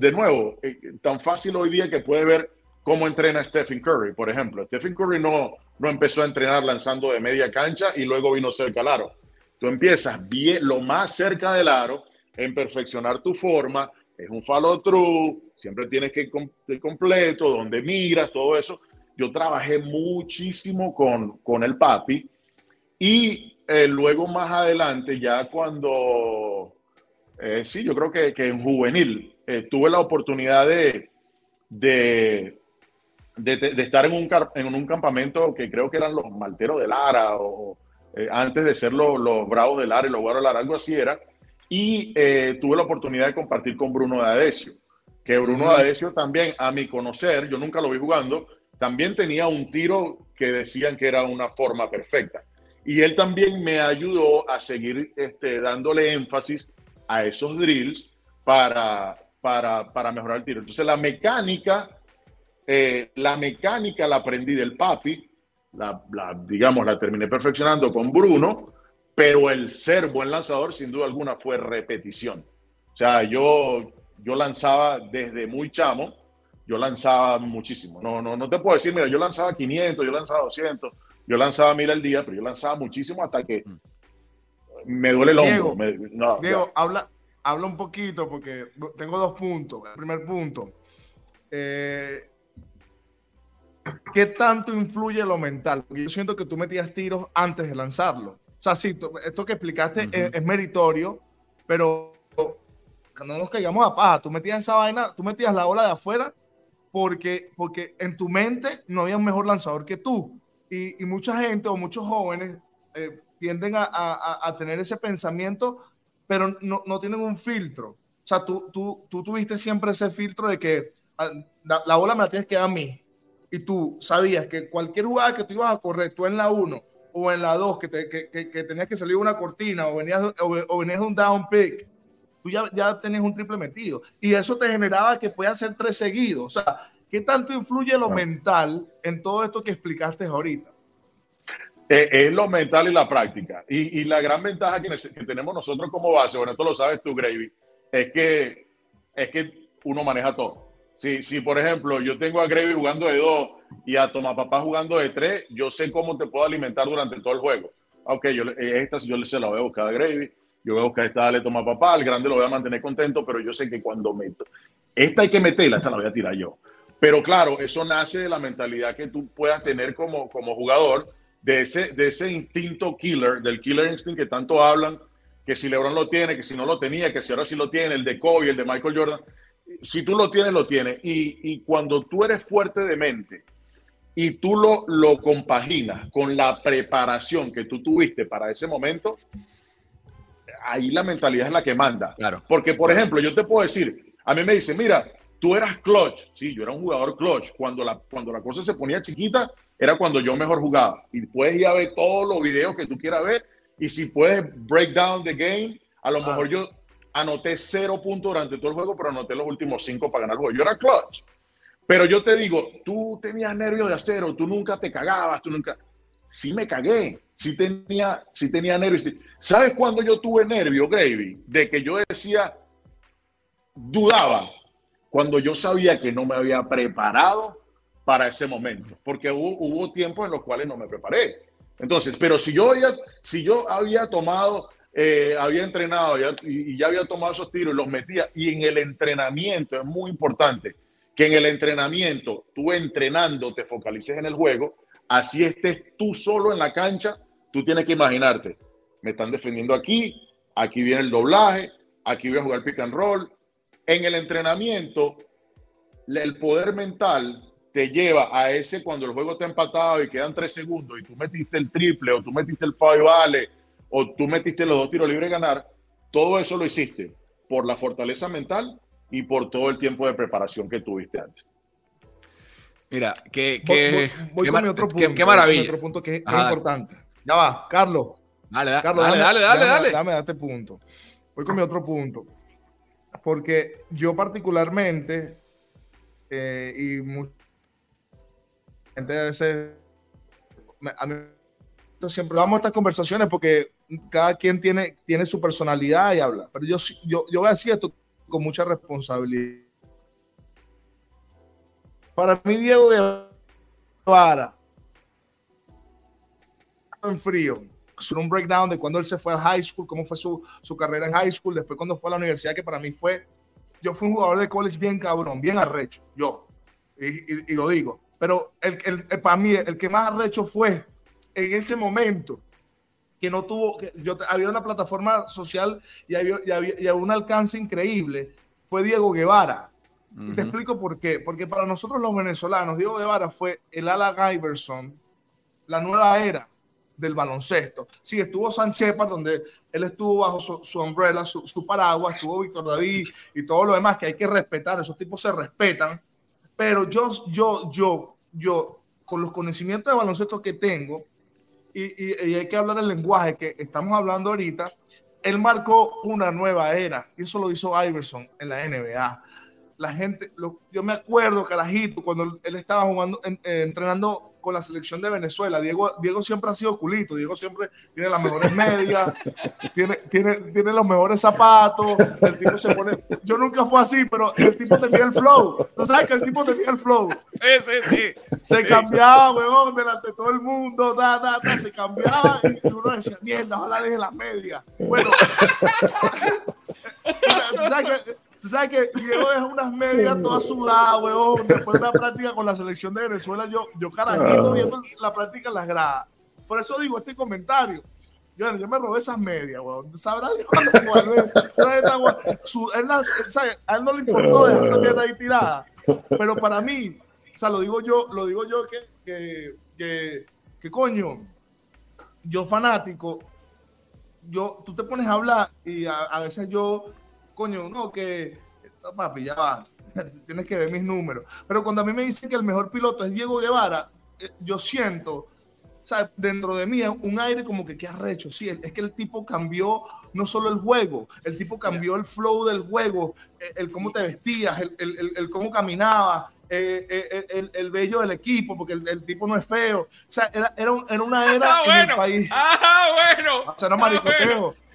de nuevo, eh, tan fácil hoy día que puede ver cómo entrena Stephen Curry, por ejemplo. Stephen Curry no, no empezó a entrenar lanzando de media cancha y luego vino cerca al aro. Tú empiezas bien, lo más cerca del aro en perfeccionar tu forma, es un follow through, siempre tienes que ir completo, donde migras, todo eso. Yo trabajé muchísimo con, con el papi y eh, luego más adelante, ya cuando, eh, sí, yo creo que, que en juvenil, eh, tuve la oportunidad de, de, de, estar en un, en un campamento que creo que eran los Malteros de Lara o eh, antes de ser los, los Bravos de Lara y los Guaros de Lara, algo así era. Y eh, tuve la oportunidad de compartir con Bruno de Adesio que Bruno Adesio también, a mi conocer, yo nunca lo vi jugando, también tenía un tiro que decían que era una forma perfecta. Y él también me ayudó a seguir este, dándole énfasis a esos drills para, para, para mejorar el tiro. Entonces la mecánica, eh, la mecánica la aprendí del papi, la, la, digamos, la terminé perfeccionando con Bruno, pero el ser buen lanzador sin duda alguna fue repetición. O sea, yo yo lanzaba desde muy chamo, yo lanzaba muchísimo. No, no, no te puedo decir, mira, yo lanzaba 500, yo lanzaba 200, yo lanzaba 1000 al día, pero yo lanzaba muchísimo hasta que mm. me duele el hombro. Diego, Diego habla, habla un poquito porque tengo dos puntos. El primer punto, eh, ¿qué tanto influye lo mental? Yo siento que tú metías tiros antes de lanzarlo. O sea, sí, esto que explicaste es meritorio, pero no nos caigamos a paja. Tú metías esa vaina, tú metías la ola de afuera porque, porque en tu mente no había un mejor lanzador que tú. Y, y mucha gente o muchos jóvenes eh, tienden a, a, a, tener ese pensamiento, pero no, no, tienen un filtro. O sea, tú, tú, tú tuviste siempre ese filtro de que ah, la, la bola me la tienes que dar a mí. Y tú sabías que cualquier jugada que tú ibas a correr, tú en la 1 o en la 2, que, te, que, que, que, tenías que salir una cortina o venías, o, o venías de un down pick, tú ya, ya tenés un triple metido. Y eso te generaba que puedas hacer tres seguidos. O sea, ¿qué tanto influye lo mental en todo esto que explicaste ahorita? Eh, es lo mental y la práctica. Y, la gran ventaja que, tenemos nosotros como base, bueno, esto lo sabes tú, Gravy, es que, es que uno maneja todo. Si, si, por ejemplo, yo tengo a Gravy jugando de dos y a Papá jugando de tres, yo sé cómo te puedo alimentar durante todo el juego. Ok, yo, eh, esta yo se la voy a buscar a yo voy a buscar esta, dale toma papá, al grande lo voy a mantener contento, pero yo sé que cuando meto, esta hay que meterla, esta la voy a tirar yo. Pero claro, eso nace de la mentalidad que tú puedas tener como, como jugador, de ese, de ese instinto killer, del killer instinct que tanto hablan, que si LeBron lo tiene, que si no lo tenía, que si ahora sí lo tiene, el de Kobe, el de Michael Jordan. Si tú lo tienes, lo tienes. Y, y cuando tú eres fuerte de mente y tú lo, lo compaginas con la preparación que tú tuviste para ese momento, ahí la mentalidad es la que manda. Claro. Porque, por ejemplo, yo te puedo decir, a mí me dicen, mira, tú eras clutch. Sí, yo era un jugador clutch. Cuando la, cuando la cosa se ponía chiquita, era cuando yo mejor jugaba. Y puedes ir a ver todos los videos que tú quieras ver. Y si puedes break down the game, a lo mejor yo anoté cero puntos durante todo el juego, pero anoté los últimos cinco para ganar el juego. Yo era clutch. Pero yo te digo, tú tenías nervios de acero, tú nunca te cagabas, tú nunca. Sí me cagué, sí tenía, sí tenía nervios. ¿Sabes cuándo yo tuve nervios, Gravy? De que yo decía, dudaba, cuando yo sabía que no me había preparado para ese momento, porque hubo, hubo tiempos en los cuales no me preparé. Entonces, pero si yo había, si yo había tomado, eh, había entrenado y, ya había tomado esos tiros y los metía, y en el entrenamiento es muy importante que en el entrenamiento, tú entrenando, te focalices en el juego, así estés tú solo en la cancha, tú tienes que imaginarte, me están defendiendo aquí, aquí viene el doblaje, aquí voy a jugar pick and roll. En el entrenamiento, el poder mental te lleva a ese cuando el juego está empatado y quedan tres segundos y tú metiste el triple o tú metiste el five vale o tú metiste los dos tiros libres ganar, todo eso lo hiciste por la fortaleza mental y por todo el tiempo de preparación que tuviste antes. Mira, que, que voy, con mi otro punto. Qué, maravilla. otro punto que, es importante. Ya va, Carlos. Dale, dale, Carlos, dale, dale, dale, dale. Dame, dame, punto. Voy con mi otro punto. Porque yo particularmente, eh, y mucha gente a veces, a mí siempre vamos a estas conversaciones porque cada quien tiene, tiene su personalidad y habla. Pero yo, yo, yo voy a decir esto con mucha responsabilidad. Para mí, Diego Guevara, en frío, hacer un breakdown de cuando él se fue al high school, cómo fue su, su, carrera en high school, después cuando fue a la universidad, que para mí fue, yo fui un jugador de college bien cabrón, bien arrecho, yo, y, y, lo digo, pero el, el, para mí el que más arrecho fue en ese momento, que no tuvo, que yo, había una plataforma social y había, y había, un alcance increíble, fue Diego Guevara. Y te explico por qué. Porque para nosotros los venezolanos, Diego Guevara fue el Ala Iverson, la nueva era del baloncesto. Sí, estuvo Sanchepa, donde él estuvo bajo su, su umbrella, su, su, paraguas, estuvo Víctor David y todo lo demás que hay que respetar, esos tipos se respetan. Pero yo, yo, yo, yo, con los conocimientos de baloncesto que tengo, y, hay que hablar del lenguaje que estamos hablando ahorita, él marcó una nueva era y eso lo hizo Iverson en la NBA. La gente, yo me acuerdo, Carajito, cuando él estaba jugando, entrenando con la selección de Venezuela. Diego, Diego siempre ha sido culito, Diego siempre tiene las mejores medias, tiene, tiene, tiene los mejores zapatos, el tipo se pone... Yo nunca fue así, pero el tipo tenía el flow. Tú sabes que el tipo tenía el flow. Sí, sí, sí. Se cambiaba, weón, delante de todo el mundo, da, da, da, se cambiaba y uno decía, mierda, ojalá deje las medias. Bueno, tú sabes que Tú sabes que Diego dejó unas medias todas sudadas, weón. Después de una práctica con la selección de Venezuela, yo, yo carajito ah. viendo la práctica en las gradas. Por eso digo este comentario. Yo, yo me robé esas medias, weón. Sabrá Dios él, A él no le importó dejar esa mierda ahí tirada. Pero para mí, o sea, lo digo yo, lo digo yo que, que, que, que coño, yo fanático, yo, tú te pones a hablar y a veces yo coño, no, que papi, ya va, tienes que ver mis números. Pero cuando a mí me dicen que el mejor piloto es Diego Guevara, eh, yo siento, sea, dentro de mí un aire como que qué arrecho. Sí, es que el tipo cambió no solo el juego, el tipo cambió el flow del juego, el, cómo te vestías, el, el, cómo caminabas, eh, eh, el, el, bello del equipo, porque el, tipo no es feo. O sea, era, era, era una era ah, en bueno. el país. Ah, bueno. O sea, era maricoteo. Ah, bueno.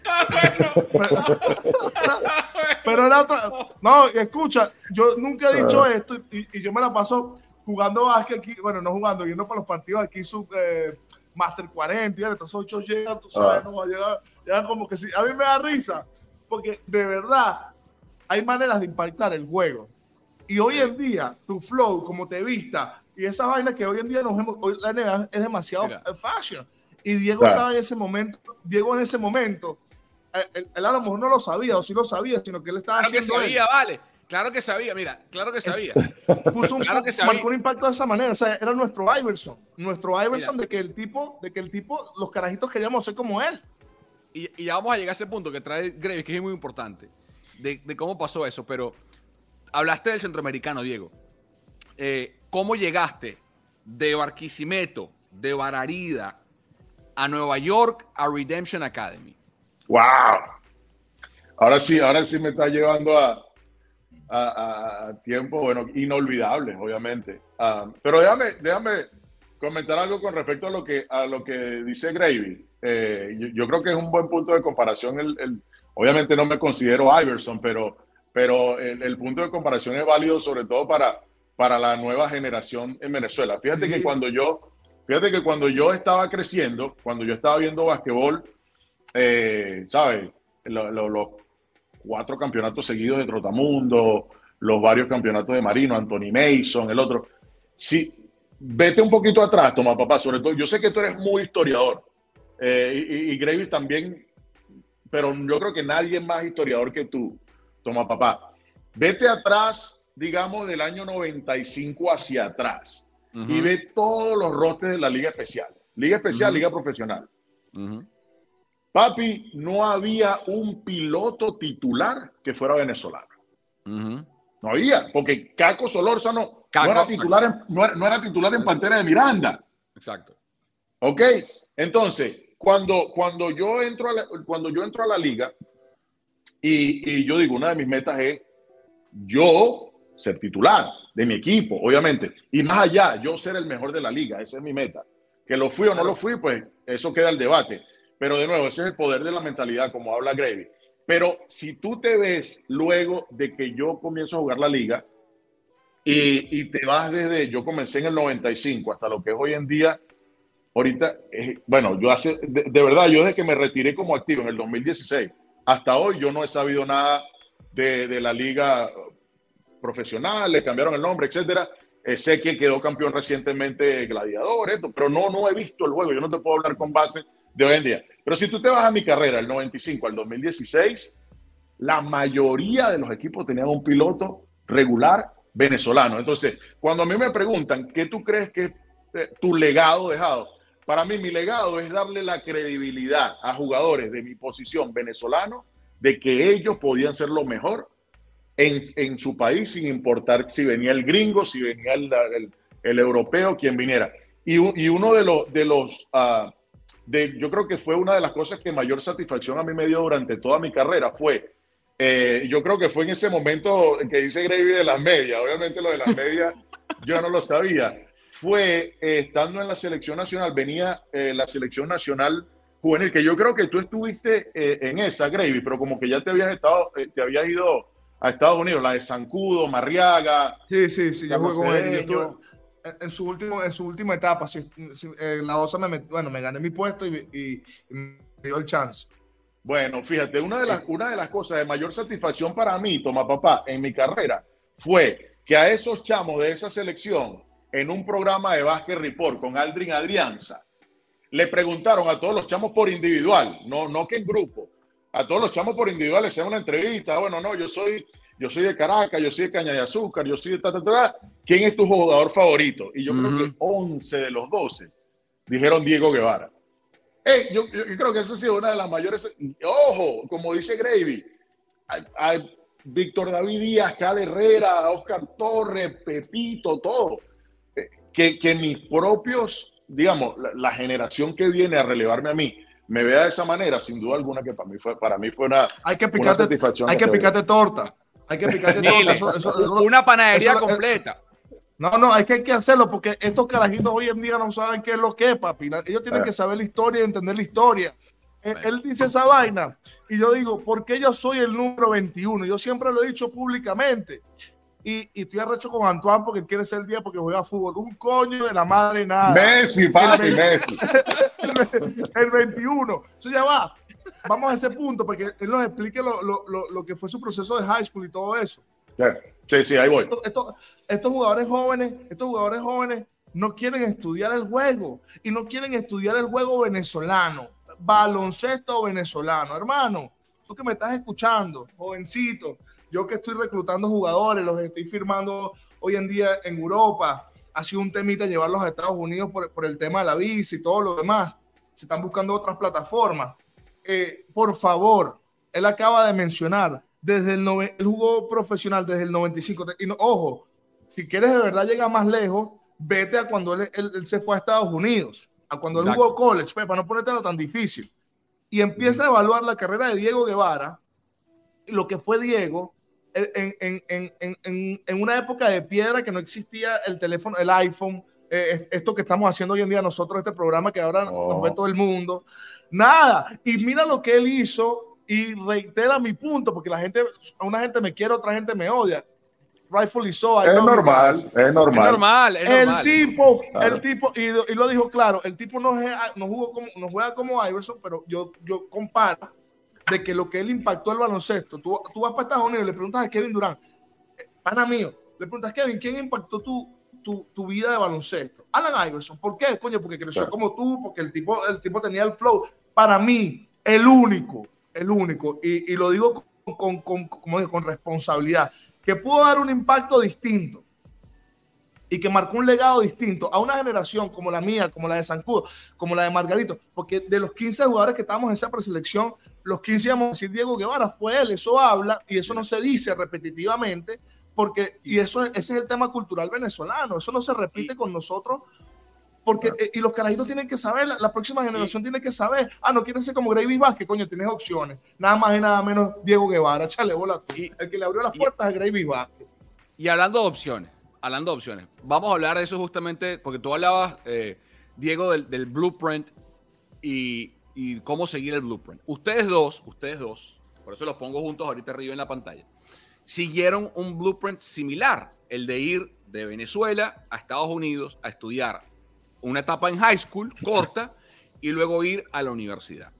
Pero, era otra. No, escucha, yo nunca he dicho esto y, y, yo me la paso jugando básquet aquí, bueno, no jugando, yendo para los partidos aquí sub eh, Master 40, y estos ocho llegan, tú sabes, no, llegan, llegan como que sí. A mí me da risa, porque de verdad hay maneras de impactar el juego. Y hoy en día, tu flow, como te vista, y esa vaina que hoy en día nos vemos, hoy la NBA es demasiado Mira. fashion. Y Diego claro. estaba en ese momento, Diego en ese momento, él, él, a lo mejor no lo sabía, o sí lo sabía, sino que él estaba claro haciendo. Que sabía, él. vale. Claro que sabía, mira, claro que sabía. Puso un, claro que sabía. marcó un impacto de esa manera. O sea, era nuestro Iverson. Nuestro Iverson mira. de que el tipo, de que el tipo, los carajitos queríamos ser como él. Y, y ya vamos a llegar a ese punto que trae Graves, que es muy importante, de, de cómo pasó eso. Pero hablaste del centroamericano, Diego. Eh, ¿Cómo llegaste de Barquisimeto, de Bararida, a Nueva York, a Redemption Academy? ¡Wow! Ahora sí, ahora sí me está llevando a, a, a tiempo, bueno, inolvidable, obviamente. Uh, pero déjame, déjame comentar algo con respecto a lo que, a lo que dice Gravy. Eh, yo, yo, creo que es un buen punto de comparación. El, el, obviamente no me considero Iverson, pero, pero el, el, punto de comparación es válido sobre todo para, para la nueva generación en Venezuela. Fíjate sí. que cuando yo, fíjate que cuando yo estaba creciendo, cuando yo estaba viendo basquetbol, eh, ¿sabes? Los lo, lo, cuatro campeonatos seguidos de Trotamundo, los varios campeonatos de Marino, Anthony Mason, el otro. Sí, vete un poquito atrás, toma papá, sobre todo, yo sé que tú eres muy historiador eh, y, y también, pero yo creo que nadie es más historiador que tú, toma papá. Vete atrás, digamos, del año 95 hacia atrás uh -huh. y ve todos los rosters de la Liga Especial. Liga Especial, uh -huh. Liga Profesional. Uh -huh. Papi, no había un piloto titular que fuera venezolano. Uh -huh. No había, porque Caco Solórzano Caco, no, era titular en, no, era, no, era titular en Pantera de Miranda. Exacto. Ok, entonces, cuando, cuando, yo, entro a la, cuando yo entro a la liga y, y yo digo, una de mis metas es yo ser titular de mi equipo, obviamente, y más allá, yo ser el mejor de la liga, esa es mi meta. Que lo fui o no lo fui, pues eso queda el debate. Pero de nuevo, ese es el poder de la mentalidad, como habla Gravy. Pero si tú te ves luego de que yo comienzo a jugar la liga y, y te vas desde, yo comencé en el 95 hasta lo que es hoy en día, ahorita, eh, bueno, yo hace, de, verdad, yo desde que me retiré como activo en el 2016, hasta hoy yo no he sabido nada de, de la liga profesional, le cambiaron el nombre, etcétera. Eh, sé que quedó campeón recientemente Gladiador, pero no, no he visto el juego, yo no te puedo hablar con base de hoy en día. Pero si tú te vas a mi carrera, el 95 al 2016, la mayoría de los equipos tenían un piloto regular venezolano. Entonces, cuando a mí me preguntan, ¿qué tú crees que es eh, tu legado dejado? Para mí, mi legado es darle la credibilidad a jugadores de mi posición venezolano de que ellos podían ser lo mejor en, en su país, sin importar si venía el gringo, si venía el, el, europeo, quien viniera. Y, y, uno de los, de los uh, de, yo creo que fue una de las cosas que mayor satisfacción a mí me dio durante toda mi carrera, fue, eh, yo creo que fue en ese momento que dice Gravy de las medias, obviamente lo de las medias yo no lo sabía, fue eh, estando en la selección nacional, venía eh, la selección nacional juvenil, que yo creo que tú estuviste eh, en esa, Gravy, pero como que ya te habías, estado, eh, te habías ido a Estados Unidos, la de Zancudo, Marriaga. Sí, sí, sí, yo jugué con. Yo en su último en su última etapa si, si, eh, la OSA me met, bueno me gané mi puesto y, y, y, me dio el chance. Bueno fíjate una de las una de las cosas de mayor satisfacción para mí toma papá en mi carrera fue que a esos chamos de esa selección en un programa de básquet report con Aldrin Adrianza le preguntaron a todos los chamos por individual no no que en grupo a todos los chamos por individual les hacían una entrevista bueno no yo soy yo soy de Caracas, yo soy de Caña de Azúcar, yo soy de ta, ta, ta, ¿quién es tu jugador favorito? Y yo uh -huh. creo que 11 de los 12 dijeron Diego Guevara. Hey, yo, creo que eso ha sido una de las mayores. Ojo, como dice Gravy, hay, hay Víctor David Díaz, Cal Herrera, Oscar Torres, Pepito, todo. Eh, que, que mis propios, digamos, la, la, generación que viene a relevarme a mí, me vea de esa manera, sin duda alguna que para mí fue, para mí fue una, hay que picarte, una satisfacción. Hay que picarte torta. Hay que picarte torta. Eso, eso, eso, una panadería completa. No, no, es que hay que hacerlo porque estos carajitos hoy en día no saben qué es lo que es, papi. Ellos tienen que saber la historia y entender la historia. Él, dice esa vaina y yo digo, ¿por qué yo soy el número 21? Yo siempre lo he dicho públicamente. Y, y estoy arrecho con Antoine porque él quiere ser el día porque juega fútbol. Un coño de la madre nada. Messi, papi, el, Messi. El, 21. Eso ya va. Vamos a ese punto porque él nos explique lo, lo, lo, que fue su proceso de high school y todo eso. Sí, sí, ahí voy. estos jugadores jóvenes, estos jugadores jóvenes no quieren estudiar el juego y no quieren estudiar el juego venezolano baloncesto venezolano. Hermano, tú que me estás escuchando, jovencito, yo que estoy reclutando jugadores, los estoy firmando hoy en día en Europa, ha sido un temita llevarlos a Estados Unidos por, el tema de la visa y todo lo demás. Se están buscando otras plataformas. Eh, por favor, él acaba de mencionar, desde el, el jugó profesional desde el 95. Y no, ojo, si quieres de verdad llegar más lejos, vete a cuando él, se fue a Estados Unidos a cuando él jugó college, pues, para no ponértelo tan difícil. Y empieza a evaluar la carrera de Diego Guevara, y lo que fue Diego, en, en, en, en, una época de piedra que no existía el teléfono, el iPhone, eh, esto que estamos haciendo hoy en día nosotros, este programa que ahora nos ve oh. todo el mundo. Nada. Y mira lo que él hizo y reitera mi punto, porque la gente, una gente me quiere, otra gente me odia rightfully so. Es normal, es normal, es normal. El tipo, el tipo, y, lo dijo claro, el tipo no, no, jugó como, no juega como Iverson, pero yo, yo comparo de que lo que él impactó el baloncesto, tú, tú vas para Estados Unidos y le preguntas a Kevin Durant, eh, pana mío, le preguntas, Kevin, ¿quién impactó tu, tu, tu, vida de baloncesto? Alan Iverson. ¿Por qué? Coño, porque creció como tú, porque el tipo, el tipo tenía el flow. Para mí, el único, el único, y, y lo digo con, con, con, con responsabilidad que pudo dar un impacto distinto y que marcó un legado distinto a una generación como la mía, como la de Sancudo, como la de Margarito, porque de los 15 jugadores que estábamos en esa preselección, los 15 íbamos a decir Diego Guevara, fue él, eso habla y eso no se dice repetitivamente, porque, y eso, ese es el tema cultural venezolano, eso no se repite con nosotros porque, eh, y los carajitos tienen que saber, la, próxima generación tiene que saber, ah, no quieren ser como Gravy Vázquez, coño, tienes opciones. Nada más y nada menos Diego Guevara, chale bola El que le abrió las puertas a Gravy Vázquez. Y hablando de opciones, hablando de opciones, vamos a hablar de eso justamente, porque tú hablabas, eh, Diego, del, blueprint y, y, cómo seguir el blueprint. Ustedes dos, ustedes dos, por eso los pongo juntos ahorita arriba en la pantalla, siguieron un blueprint similar, el de ir de Venezuela a Estados Unidos a estudiar una etapa en high school corta y luego ir a la universidad.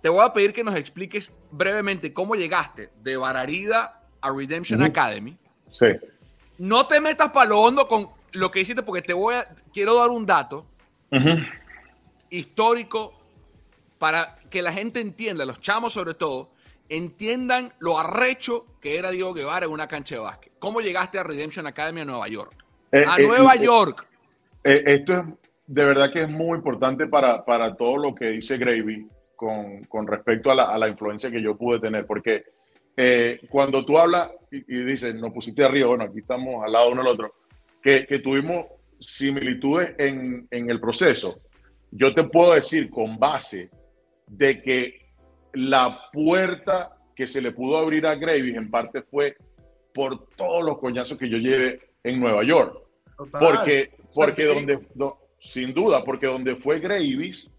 Te voy a pedir que nos expliques brevemente cómo llegaste de Bararida a Redemption Academy. Sí. No te metas para lo hondo con lo que hiciste porque te voy a quiero dar un dato histórico para que la gente entienda, los chamos sobre todo, entiendan lo arrecho que era Diego Guevara en una cancha de básquet. ¿Cómo llegaste a Redemption Academy a Nueva York? Eh, a eh, Nueva eh, York. Eh, esto es de verdad que es muy importante para, para todo lo que dice Gravy con, con respecto a la, a la, influencia que yo pude tener, porque eh, cuando tú hablas y, dices, nos pusiste arriba, bueno, aquí estamos al lado uno del otro, que, que tuvimos similitudes en, en el proceso, yo te puedo decir con base de que la puerta que se le pudo abrir a Gravy en parte fue por todos los coñazos que yo llevé en Nueva York. Porque porque donde, sin duda, porque donde fue Gravis,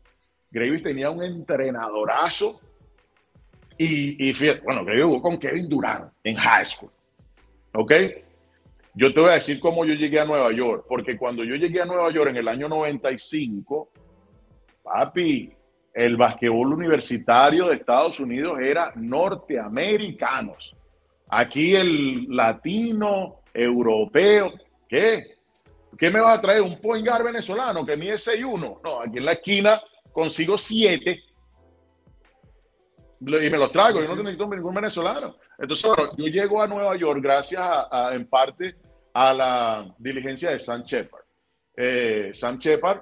Gravis tenía un entrenadorazo y, y fíjate, bueno, Gravis jugó con Kevin Durant en high school. ¿Ok? Yo te voy a decir cómo yo llegué a Nueva York, porque cuando yo llegué a Nueva York en el año 95, papi, el basquetbol universitario de Estados Unidos era norteamericanos. Aquí el latino, europeo, ¿qué? ¿Qué me vas a traer? ¿Un point guard venezolano que mide 6'1"? No, aquí en la esquina consigo 7 y me los traigo. Yo no necesito ningún venezolano. Entonces, yo llego a Nueva York gracias a, en parte a la diligencia de Sam Shepard. Eh, Sam Shepard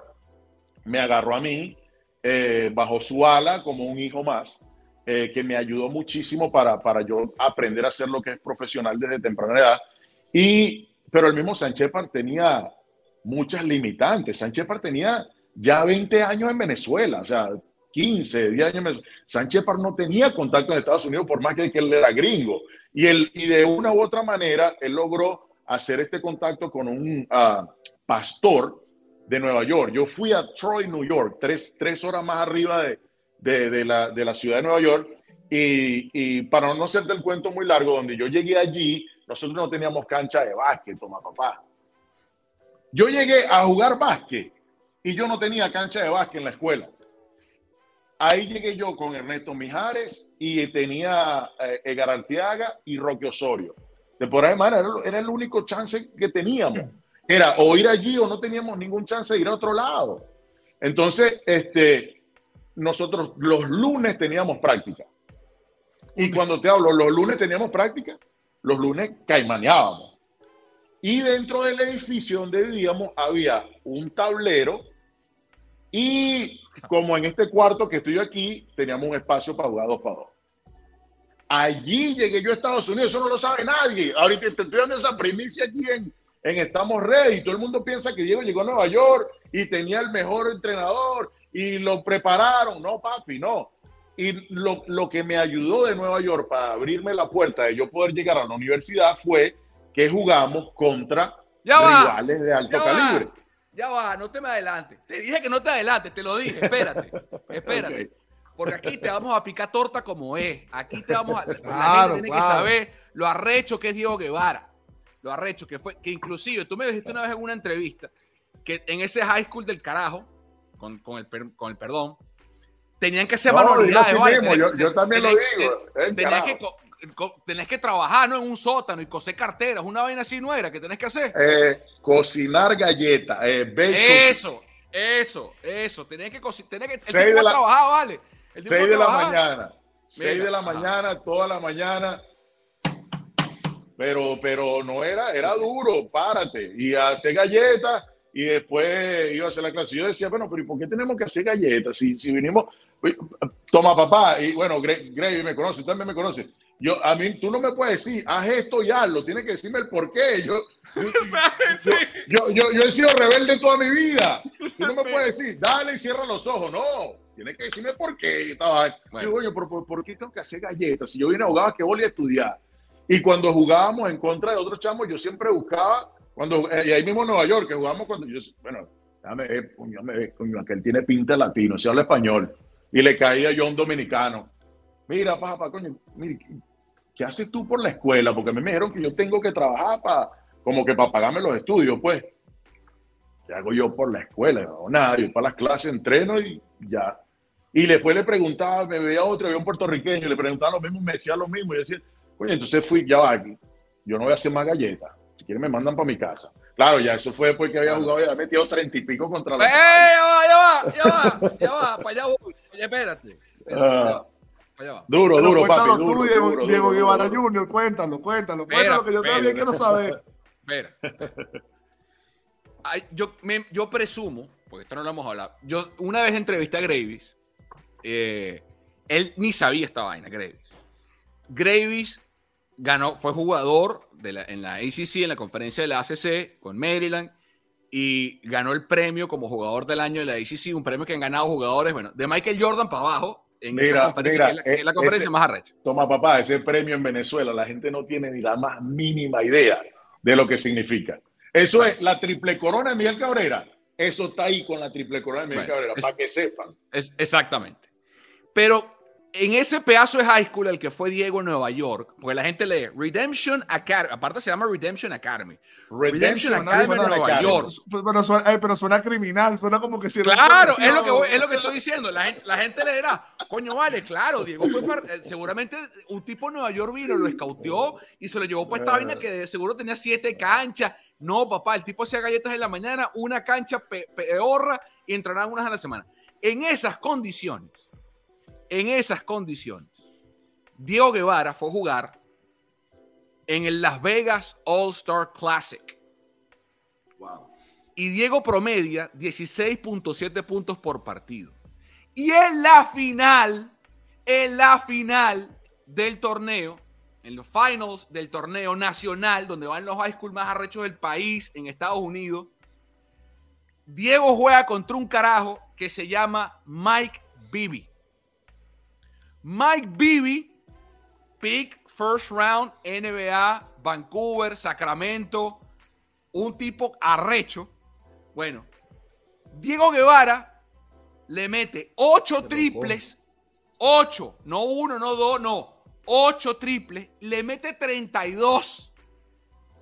me agarró a mí eh, bajo su ala como un hijo más, eh, que me ayudó muchísimo para, para yo aprender a hacer lo que es profesional desde temprana edad. Y, pero el mismo Sam Shepard tenía muchas limitantes. Sánchez tenía ya 20 años en Venezuela, o sea, 15, 10 años en. Sánchez no tenía contacto en Estados Unidos por más que, él era gringo. Y, él, y de una u otra manera, él logró hacer este contacto con un ah, pastor de Nueva York. Yo fui a Troy, New York, tres, tres horas más arriba de, de, la, de la ciudad de Nueva York. Y, y, para no hacerte el cuento muy largo, donde yo llegué allí, nosotros no teníamos cancha de básquet, toma papá. Yo llegué a jugar básquet y yo no tenía cancha de básquet en la escuela. Ahí llegué yo con Ernesto Mijares y tenía eh, Edgar y Roque Osorio. De por ahí, era, era el único chance que teníamos. Era o ir allí o no teníamos ningún chance de ir a otro lado. Entonces, este, nosotros los lunes teníamos práctica. Y cuando te hablo, los lunes teníamos práctica, los lunes caimaneábamos. Y dentro del edificio donde vivíamos había un tablero y como en este cuarto que estoy aquí, teníamos un espacio para jugar dos para dos. Allí llegué yo a Estados Unidos, eso no lo sabe nadie. Ahorita te estoy dando esa primicia aquí en, en Estamos Ready. Todo el mundo piensa que Diego llegó a Nueva York y tenía el mejor entrenador y lo prepararon. No, papi, no. Y lo, lo que me ayudó de Nueva York para abrirme la puerta de yo poder llegar a la universidad fue que jugamos contra rivales de alto calibre. Ya va, no te me adelantes. Te dije que no te adelantes, te lo dije. Espérate, espérate. Porque aquí te vamos a picar torta como es. Aquí te vamos a. la gente tiene que saber lo arrecho que es Diego Guevara. Lo arrecho que fue. Que inclusive tú me dijiste una vez en una entrevista que en ese high school del carajo, con, con, el, con el perdón, tenían que ser manualidades. yo, también lo digo. Que, tenés que trabajar ¿no? en un sótano y coser carteras, una vaina así no era que tenés que hacer. Eh, cocinar galletas. Eh, eso, eso, eso. Tenés que cocinar. Tenés que el tipo trabajar, vale. 6 de la mañana. 6 de la mañana, toda la mañana. Pero, pero no era, era duro, párate. Y hacer galletas y después iba a hacer la clase. Yo decía, bueno, pero ¿y por qué tenemos que hacer galletas? Si, si vinimos, toma papá, y bueno, Gray me conoce, usted también me conoce. Yo, a mí, tú no me puedes decir, haz esto y hazlo, tienes que decirme el por qué. Yo, yo, yo, yo, he sido rebelde toda mi vida. Tú no me puedes decir, dale y cierra los ojos. No, tienes que decirme por qué. Estaba, bueno. yo, ¿por, por, qué tengo que hacer galletas? Si yo vine a jugar, que voy a estudiar. Y cuando jugábamos en contra de otros chamos, yo siempre buscaba, cuando, eh, y ahí mismo en Nueva York, que jugamos cuando yo, bueno, déjame ver, coño, me, coño, aquel tiene pinta latino, se habla español. Y le caía yo a un dominicano. Mira, papá, coño, mire, ¿qué haces tú por la escuela? Porque me dijeron que yo tengo que trabajar para, como que para pagarme los estudios, pues. ¿Qué hago yo por la escuela? No, nada, yo para las clases entreno y ya. Y después le preguntaba, me veía otro, había un puertorriqueño, le preguntaba lo mismo, me decía lo mismo, y decía, oye, entonces fui, ya aquí, yo no voy a hacer más galletas, si quieren me mandan para mi casa. Claro, ya eso fue después que había jugado, había metido treinta y pico contra la... ¡Eh, ya va, ya va, ya va, ya va, para allá voy, oye, espérate. espérate uh, Duro, duro, papi. Duro, tú, Diego, Diego Guevara Jr., cuéntalo, cuéntalo, cuéntalo, que yo también quiero saber. Espera. yo, yo presumo, porque esto no lo hemos hablado, yo una vez entrevisté a Gravis, eh, él ni sabía esta vaina, Gravis. Gravis ganó, fue jugador de la, en la ACC, en la conferencia de la ACC con Maryland, y ganó el premio como jugador del año de la ACC, un premio que han ganado jugadores, bueno, de Michael Jordan para abajo, en mira, esa conferencia, que, es la, eh, conferencia más arrecha. Toma, papá, ese premio en Venezuela, la gente no tiene ni la más mínima idea de lo que significa. Eso es la triple corona de Miguel Cabrera. Eso está ahí con la triple corona de Miguel Cabrera, para que sepan. Es, exactamente. Pero en ese pedazo de high school el que fue Diego en Nueva York, porque la gente lee Redemption Academy, aparte se llama Redemption Academy. Redemption, Academy en Nueva York. Pero suena, pero suena, criminal, suena como que si Claro, es lo que, es lo que estoy diciendo. La gente, la gente leerá, coño, vale, claro, Diego fue eh, seguramente un tipo en Nueva York vino, lo escauteó y se lo llevó para esta vaina que seguro tenía siete canchas. No, papá, el tipo hacía galletas en la mañana, una cancha peorra y entrarán unas a la semana. En esas condiciones en esas condiciones, Diego Guevara fue a jugar en el Las Vegas All Star Classic. Wow. Y Diego promedia 16.7 puntos por partido. Y en la final, en la final del torneo, en los finals del torneo nacional, donde van los high school más arrechos del país, en Estados Unidos, Diego juega contra un carajo que se llama Mike Bibby. Mike Bibby, pick first round NBA Vancouver, Sacramento, un tipo arrecho. Bueno, Diego Guevara le mete ocho triples, ocho, no uno, no dos, no, ocho triples, le mete 32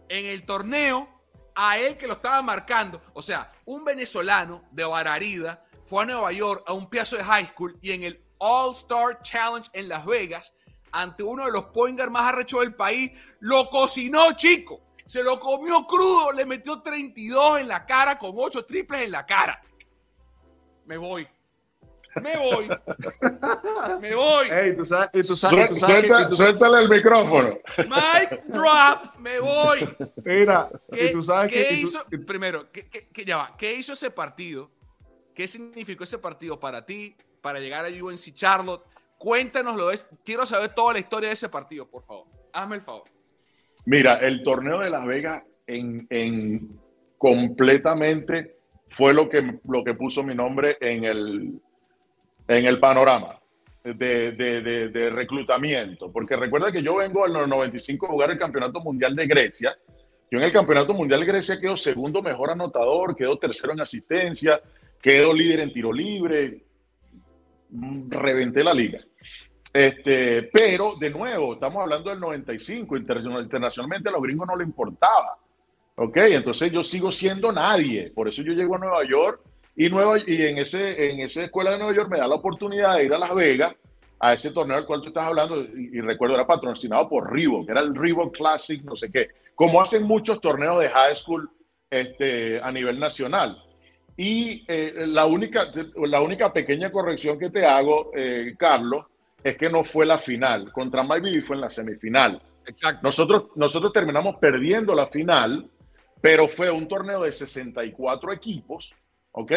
en el torneo a él que lo estaba marcando. O sea, un venezolano de Bararida fue a Nueva York a un piazo de high school y en el All-Star Challenge en Las Vegas, ante uno de los pointers más arrechos del país, lo cocinó, chico. Se lo comió crudo, le metió 32 en la cara con 8 triples en la cara. Me voy. Me voy. Me voy. Ey, tú sabes, y tú sabes, tú sabes, Suelta, suéltale el micrófono. Mike drop. Me voy. Mira, ¿Qué, tú sabes ¿qué que, hizo? Primero, ¿qué, qué, ya va? ¿Qué hizo ese partido? ¿Qué significó ese partido para ti, para llegar a UNC Charlotte? Cuéntanoslo. Quiero saber toda la historia de ese partido, por favor. Hazme el favor. Mira, el torneo de Las Vegas en, completamente fue lo que, lo que puso mi nombre en el, en el panorama de, reclutamiento. Porque recuerda que yo vengo al 95 a jugar el Campeonato Mundial de Grecia. Yo en el Campeonato Mundial de Grecia quedo segundo mejor anotador, quedo tercero en asistencia, quedo líder en tiro libre, reventé la liga. Este, pero, de nuevo, estamos hablando del 95, internacionalmente a los gringos no le importaba. ¿Ok? Entonces yo sigo siendo nadie. Por eso yo llego a Nueva York y, Nueva, y en, ese, en esa escuela de Nueva York me da la oportunidad de ir a Las Vegas a ese torneo del cual tú estás hablando. Y, recuerdo, era patrocinado por Reebok, era el Reebok Classic, no sé qué. Como hacen muchos torneos de high school este, a nivel nacional. Y eh, la, única, la única pequeña corrección que te hago, eh, Carlos, es que no fue la final. Contra Mike fue en la semifinal. Exacto. Nosotros, nosotros terminamos perdiendo la final, pero fue un torneo de 64 equipos, ¿ok?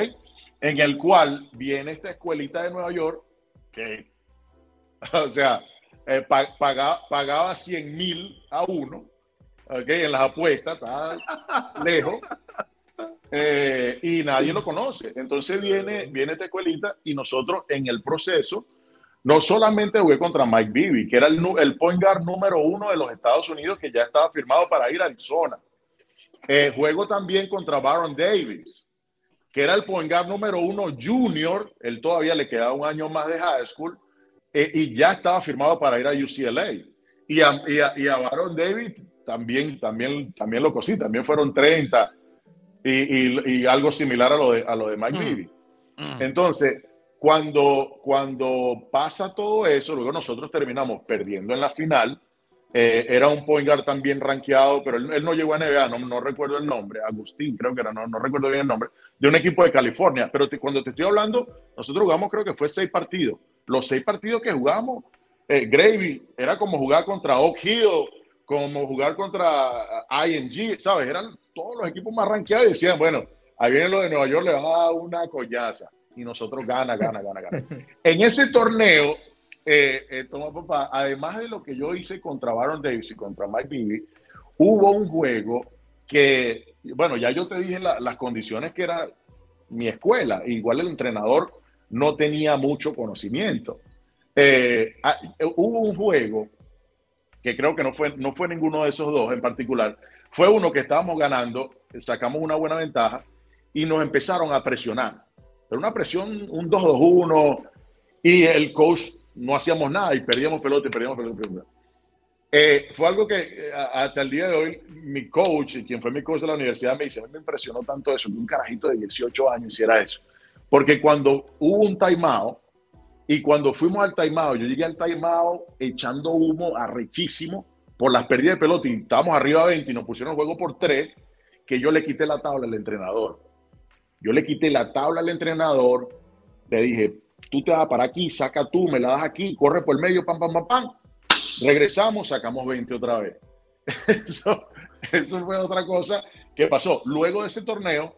En el cual viene esta escuelita de Nueva York que, o sea, eh, pagaba, pagaba 100 mil a uno, ¿ok? En las apuestas, está lejos. Eh, y nadie lo conoce. Entonces viene, viene esta escuelita y nosotros en el proceso no solamente jugué contra Mike Bibby, que era el, el point guard número uno de los Estados Unidos que ya estaba firmado para ir a Arizona. Eh, juego también contra Baron Davis, que era el point guard número uno junior. Él todavía le quedaba un año más de high school eh, y ya estaba firmado para ir a UCLA. Y a, y a, Baron Davis también, también, también lo cosí, también fueron 30 y, y, algo similar a lo de, a lo de Mike mm. Bibby. Mm. Entonces, cuando, cuando pasa todo eso, luego nosotros terminamos perdiendo en la final. Eh, era un point guard también rankeado, pero él, no llegó a NBA, no, no, recuerdo el nombre, Agustín creo que era, no, no recuerdo bien el nombre, de un equipo de California. Pero cuando te estoy hablando, nosotros jugamos creo que fue seis partidos. Los seis partidos que jugamos, eh, Gravy, era como jugar contra Oak Hill, como jugar contra ING, ¿sabes? Eran todos los equipos más rankeados y decían, bueno, ahí viene lo de Nueva York, le va a dar una collaza y nosotros gana, gana, gana, gana. En ese torneo, eh, eh, toma papá, además de lo que yo hice contra Baron Davis y contra Mike Bibby, hubo un juego que, bueno, ya yo te dije las condiciones que era mi escuela, igual el entrenador no tenía mucho conocimiento. Eh, ah, hubo un juego que creo que no fue, no fue ninguno de esos dos en particular, fue uno que estábamos ganando, sacamos una buena ventaja y nos empezaron a presionar pero una presión, un 2-2-1, y el coach no hacíamos nada y perdíamos pelota y perdíamos pelota. Eh, fue algo que eh, hasta el día de hoy mi coach, quien fue mi coach de la universidad, me dice, me impresionó tanto eso, que un carajito de 18 años hiciera eso. Porque cuando hubo un timeout y cuando fuimos al timeout, yo llegué al timeout echando humo arrechísimo por las pérdidas de pelota y estábamos arriba 20 y nos pusieron juego por 3, que yo le quité la tabla al entrenador. Yo le quité la tabla al entrenador, le dije, tú te vas para aquí, saca tú, me la das aquí, corre por el medio, pam, pam, pam, pam. Regresamos, sacamos 20 otra vez. Eso, eso fue otra cosa que pasó. Luego de ese torneo,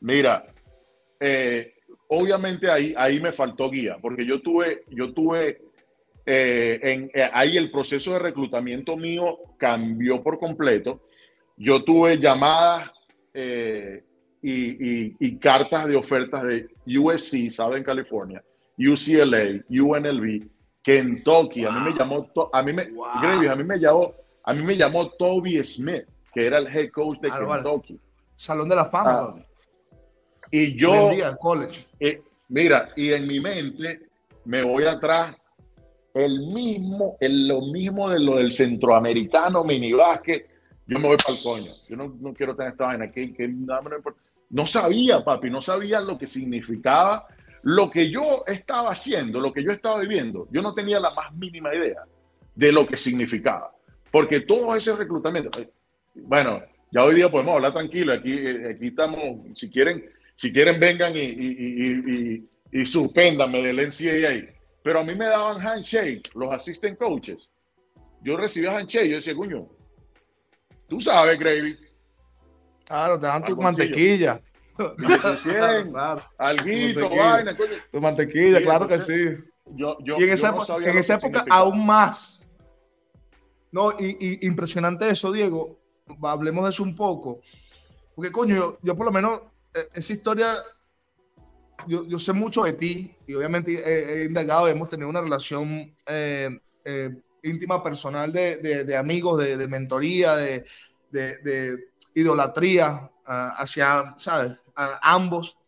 mira, eh, obviamente ahí, ahí me faltó guía, porque yo tuve, yo tuve eh, en, eh, ahí el proceso de reclutamiento mío cambió por completo. Yo tuve llamadas y, cartas de ofertas de USC, Southern California, UCLA, UNLV, Kentucky. A mí me llamó, a mí me, a mí me llamó, A mí me llamó Toby Smith, que era el head coach de Kentucky. Salón de la fama. Ah. Y yo, college. Eh, mira, y en mi mente me voy atrás el mismo, el, lo mismo de lo del centroamericano minibásquet. Yo me voy para el coño. Yo no, no quiero tener esta vaina. Que, que no, no sabía, papi, no sabía lo que significaba lo que yo estaba haciendo, lo que yo estaba viviendo. Yo no tenía la más mínima idea de lo que significaba. Porque todo ese reclutamiento, eh, bueno, ya hoy día podemos hablar tranquilo. Aquí, eh, aquí estamos, si quieren, si quieren vengan y, y, y, y suspéndanme del NCAA. Pero a mí me daban handshake los assistant coaches. Yo recibía handshake, yo decía, coño, tú sabes, Gravy. Claro, te dan tu mantequilla. Alguito, vaina, Tu mantequilla, claro que sí. Yo, yo, y en esa, en esa época aún más. No, y, impresionante eso, Diego. Hablemos de eso un poco. Porque, coño, yo, por lo menos, esa historia, yo, yo, sé mucho de ti y obviamente he, indagado, hemos tenido una relación eh, eh, íntima, personal de, de, amigos, de, de mentoría, de, idolatría ah, hacia, ¿sabes? ambos.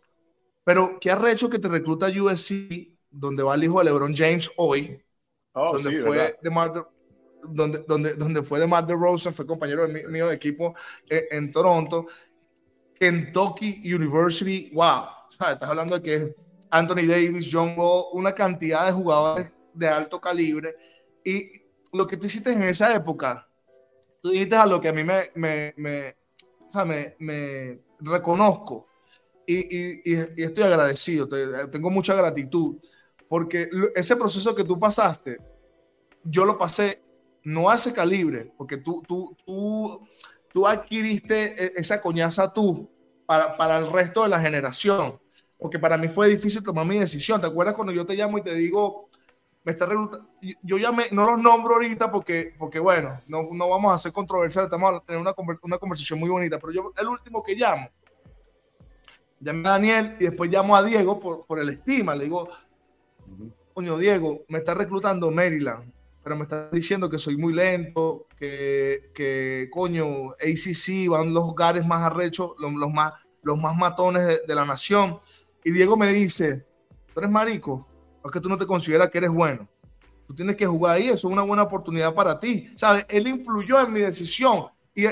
Pero, ¿qué ha hecho que te recluta USC, donde va el hijo de LeBron James hoy? Oh, donde, fue de Mar donde, donde, donde fue de Matt DeRozan, fue compañero de mío de equipo en, en Toronto. Kentucky University, wow. Estás hablando de que Anthony Davis, John Wall, una cantidad de jugadores de alto calibre. Y lo que tú hiciste en esa época, tú dijiste a lo que a mí me, me, me, o sea, me, me reconozco y, estoy agradecido, tengo mucha gratitud, porque ese proceso que tú pasaste, yo lo pasé no ese calibre, porque tú, tú, tú, tú adquiriste e, esa coñaza tú para, para el resto de la generación, porque para mí fue difícil tomar mi decisión. ¿Te acuerdas cuando yo te llamo y te digo, me está yo ya no los nombro ahorita porque, porque bueno, no, no vamos a hacer controversial, estamos a tener una, una conversación muy bonita, pero yo el último que llamo, llamé a Daniel y después llamo a Diego por, por el estima. Le digo, coño, Diego, me está reclutando Maryland, pero me está diciendo que soy muy lento, que, que coño, ACC van los hogares más arrechos, los, los más, los más matones de, la nación. Y Diego me dice, tú eres marico, es que tú no te consideras que eres bueno. Tú tienes que jugar ahí, eso es una buena oportunidad para ti. ¿Sabes? Él influyó en mi decisión. Y,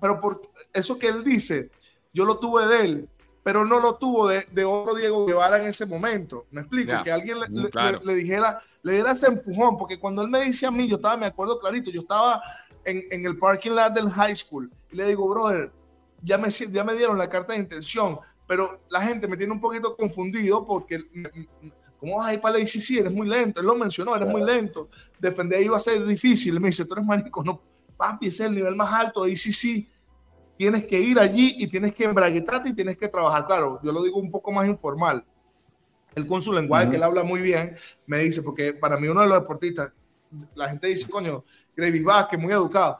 pero por eso que él dice, yo lo tuve de él pero no lo tuvo de, de otro Diego Guevara en ese momento. Me explico, que alguien le, mm, le, dijera, le diera ese empujón, porque cuando él me dice a mí, yo estaba, me acuerdo clarito, yo estaba en, en el parking lot del high school y le digo, brother, ya me, ya me dieron la carta de intención, pero la gente me tiene un poquito confundido porque, ¿cómo vas a ir para la ICC? Eres muy lento, él lo mencionó, eres muy lento, defender va a ser difícil. me dice, tú eres marico, no, papi, ese es el nivel más alto de ICC tienes que ir allí y tienes que embraguetarte y tienes que trabajar. Claro, yo lo digo un poco más informal. Él con su lenguaje, que él habla muy bien, me dice, porque para mí uno de los deportistas, la gente dice, coño, Gravy Vázquez, muy educado.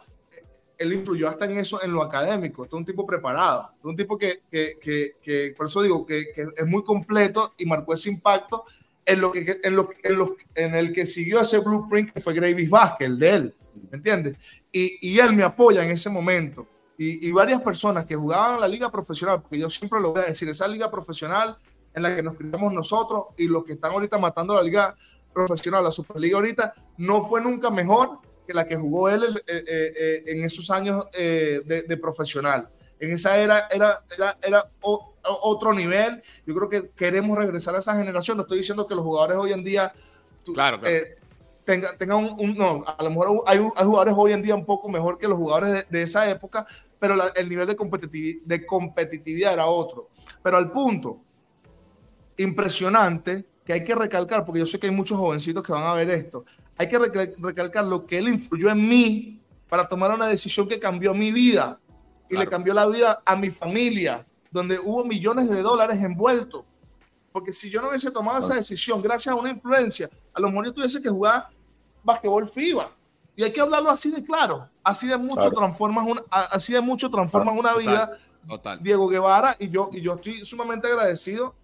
Él influyó hasta en eso, en lo académico. es un tipo preparado. Es un tipo que, que, que, que, por eso digo, que, es muy completo y marcó ese impacto en, lo que, en, lo, en, lo, en el que siguió ese blueprint que fue Gravy Vázquez, el de él. ¿Me entiendes? Y, y él me apoya en ese momento y, varias personas que jugaban la liga profesional, porque yo siempre lo voy a decir, esa liga profesional en la que nos criamos nosotros y los que están ahorita matando la liga profesional, la Superliga ahorita, no fue nunca mejor que la que jugó él eh, eh, eh, en esos años de, profesional. En esa era, era, era, era otro nivel. Yo creo que queremos regresar a esa generación. No estoy diciendo que los jugadores hoy en día claro, tengan un, no, a lo mejor hay, jugadores hoy en día un poco mejor que los jugadores de esa época, pero el nivel de, competitividad, de competitividad era otro. Pero al punto, impresionante, que hay que recalcar, porque yo sé que hay muchos jovencitos que van a ver esto, hay que recalcar lo que él influyó en mí para tomar una decisión que cambió mi vida y le cambió la vida a mi familia, donde hubo millones de dólares envueltos. Porque si yo no hubiese tomado esa decisión gracias a una influencia, a lo mejor yo tuviese que jugar basquetbol FIBA y hay que hablarlo así de claro. Así de mucho transformas una, así de mucho transformas una vida. Diego Guevara y yo, y yo estoy sumamente agradecido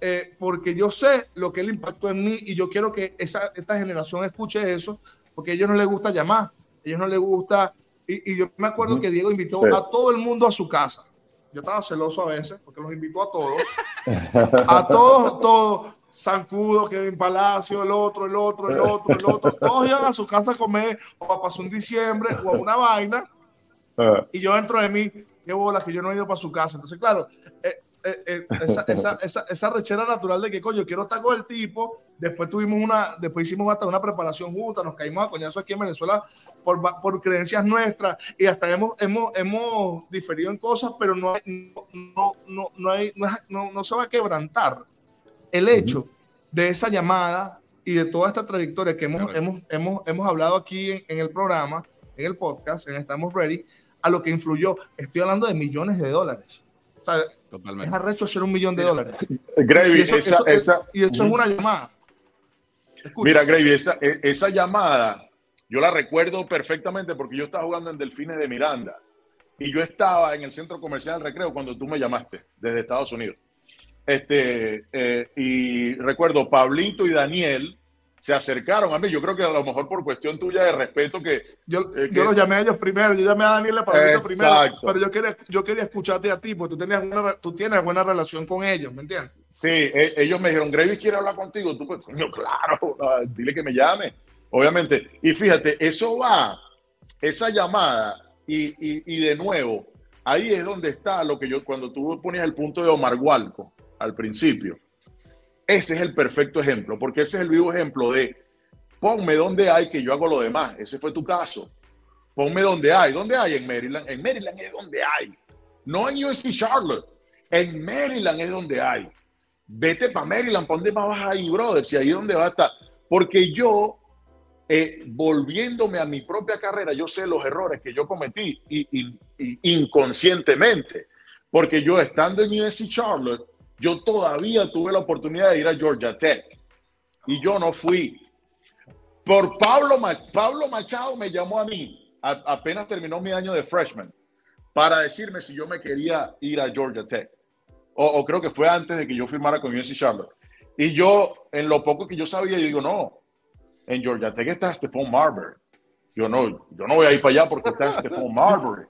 eh, porque yo sé lo que él impactó en mí y yo quiero que esa, esta generación escuche eso porque a ellos no les gusta llamar. A ellos no les gusta. Y, yo me acuerdo que Diego invitó a todo el mundo a su casa. Yo estaba celoso a veces porque los invitó a todos. a todos, todos. Zancudo, Kevin Palacio, el otro, el otro, el otro, el otro. Todos iban a su casa a comer o a pasar un diciembre o a una vaina. Ah. Y yo dentro de mí, qué bola que yo no he ido para su casa. Entonces, claro, eh, eh, eh, esa, esa, esa, esa, rechera natural de que, coño, quiero estar con el tipo. Después tuvimos una, después hicimos hasta una preparación junta, nos caímos a coñazo aquí en Venezuela por, por creencias nuestras y hasta hemos, hemos, hemos diferido en cosas, pero no, no, no, no, hay, no, no, se va a quebrantar el hecho de esa llamada y de toda esta trayectoria que hemos, hemos, hemos, hemos hablado aquí en, en el programa, en el podcast, en Estamos Ready, a lo que influyó. Estoy hablando de millones de dólares. Es arrecho hacer un millón de dólares. Gravy, y eso, es una llamada. Mira, Gravy, esa, e, esa llamada, yo la recuerdo perfectamente porque yo estaba jugando en Delfines de Miranda y yo estaba en el centro comercial del recreo cuando tú me llamaste desde Estados Unidos. Este, eh, y recuerdo, Pablito y Daniel se acercaron a mí. Yo creo que a lo mejor por cuestión tuya de respeto que... Yo, eh, yo los llamé a ellos primero, yo llamé a Daniel Pablito primero, pero yo quería, yo quería escucharte a ti, porque tú, tenías una, tú tienes buena relación con ellos, ¿me entiendes? Sí, e, ellos me dijeron, Gravy quiere hablar contigo. Tú, pues, coño, claro, dile que me llame, obviamente. Y fíjate, eso va, esa llamada, y, y, y de nuevo, ahí es donde está lo que yo, cuando tú ponías el punto de Omar Gualco al principio ese es el perfecto ejemplo, porque ese es el vivo ejemplo de ponme donde hay que yo hago lo demás. Ese fue tu caso. Ponme donde hay. ¿Dónde hay en Maryland? En Maryland es donde hay. No en USC Charlotte. En Maryland es donde hay. Vete para Maryland, ¿para dónde vas ahí, brother? Si ahí es donde va a estar. Porque yo, eh, volviéndome a mi propia carrera, yo sé los errores que yo cometí y, inconscientemente. Porque yo estando en USC Charlotte, yo todavía tuve la oportunidad de ir a Georgia Tech y yo no fui. Por Pablo, Pablo Machado me llamó a mí, apenas terminó mi año de freshman, para decirme si yo me quería ir a Georgia Tech. O, creo que fue antes de que yo firmara con UNC Charlotte. Y yo, en lo poco que yo sabía, yo digo, no, en Georgia Tech está Stephon Marbury. Yo no, yo no voy a ir para allá porque está Stephon Marbury.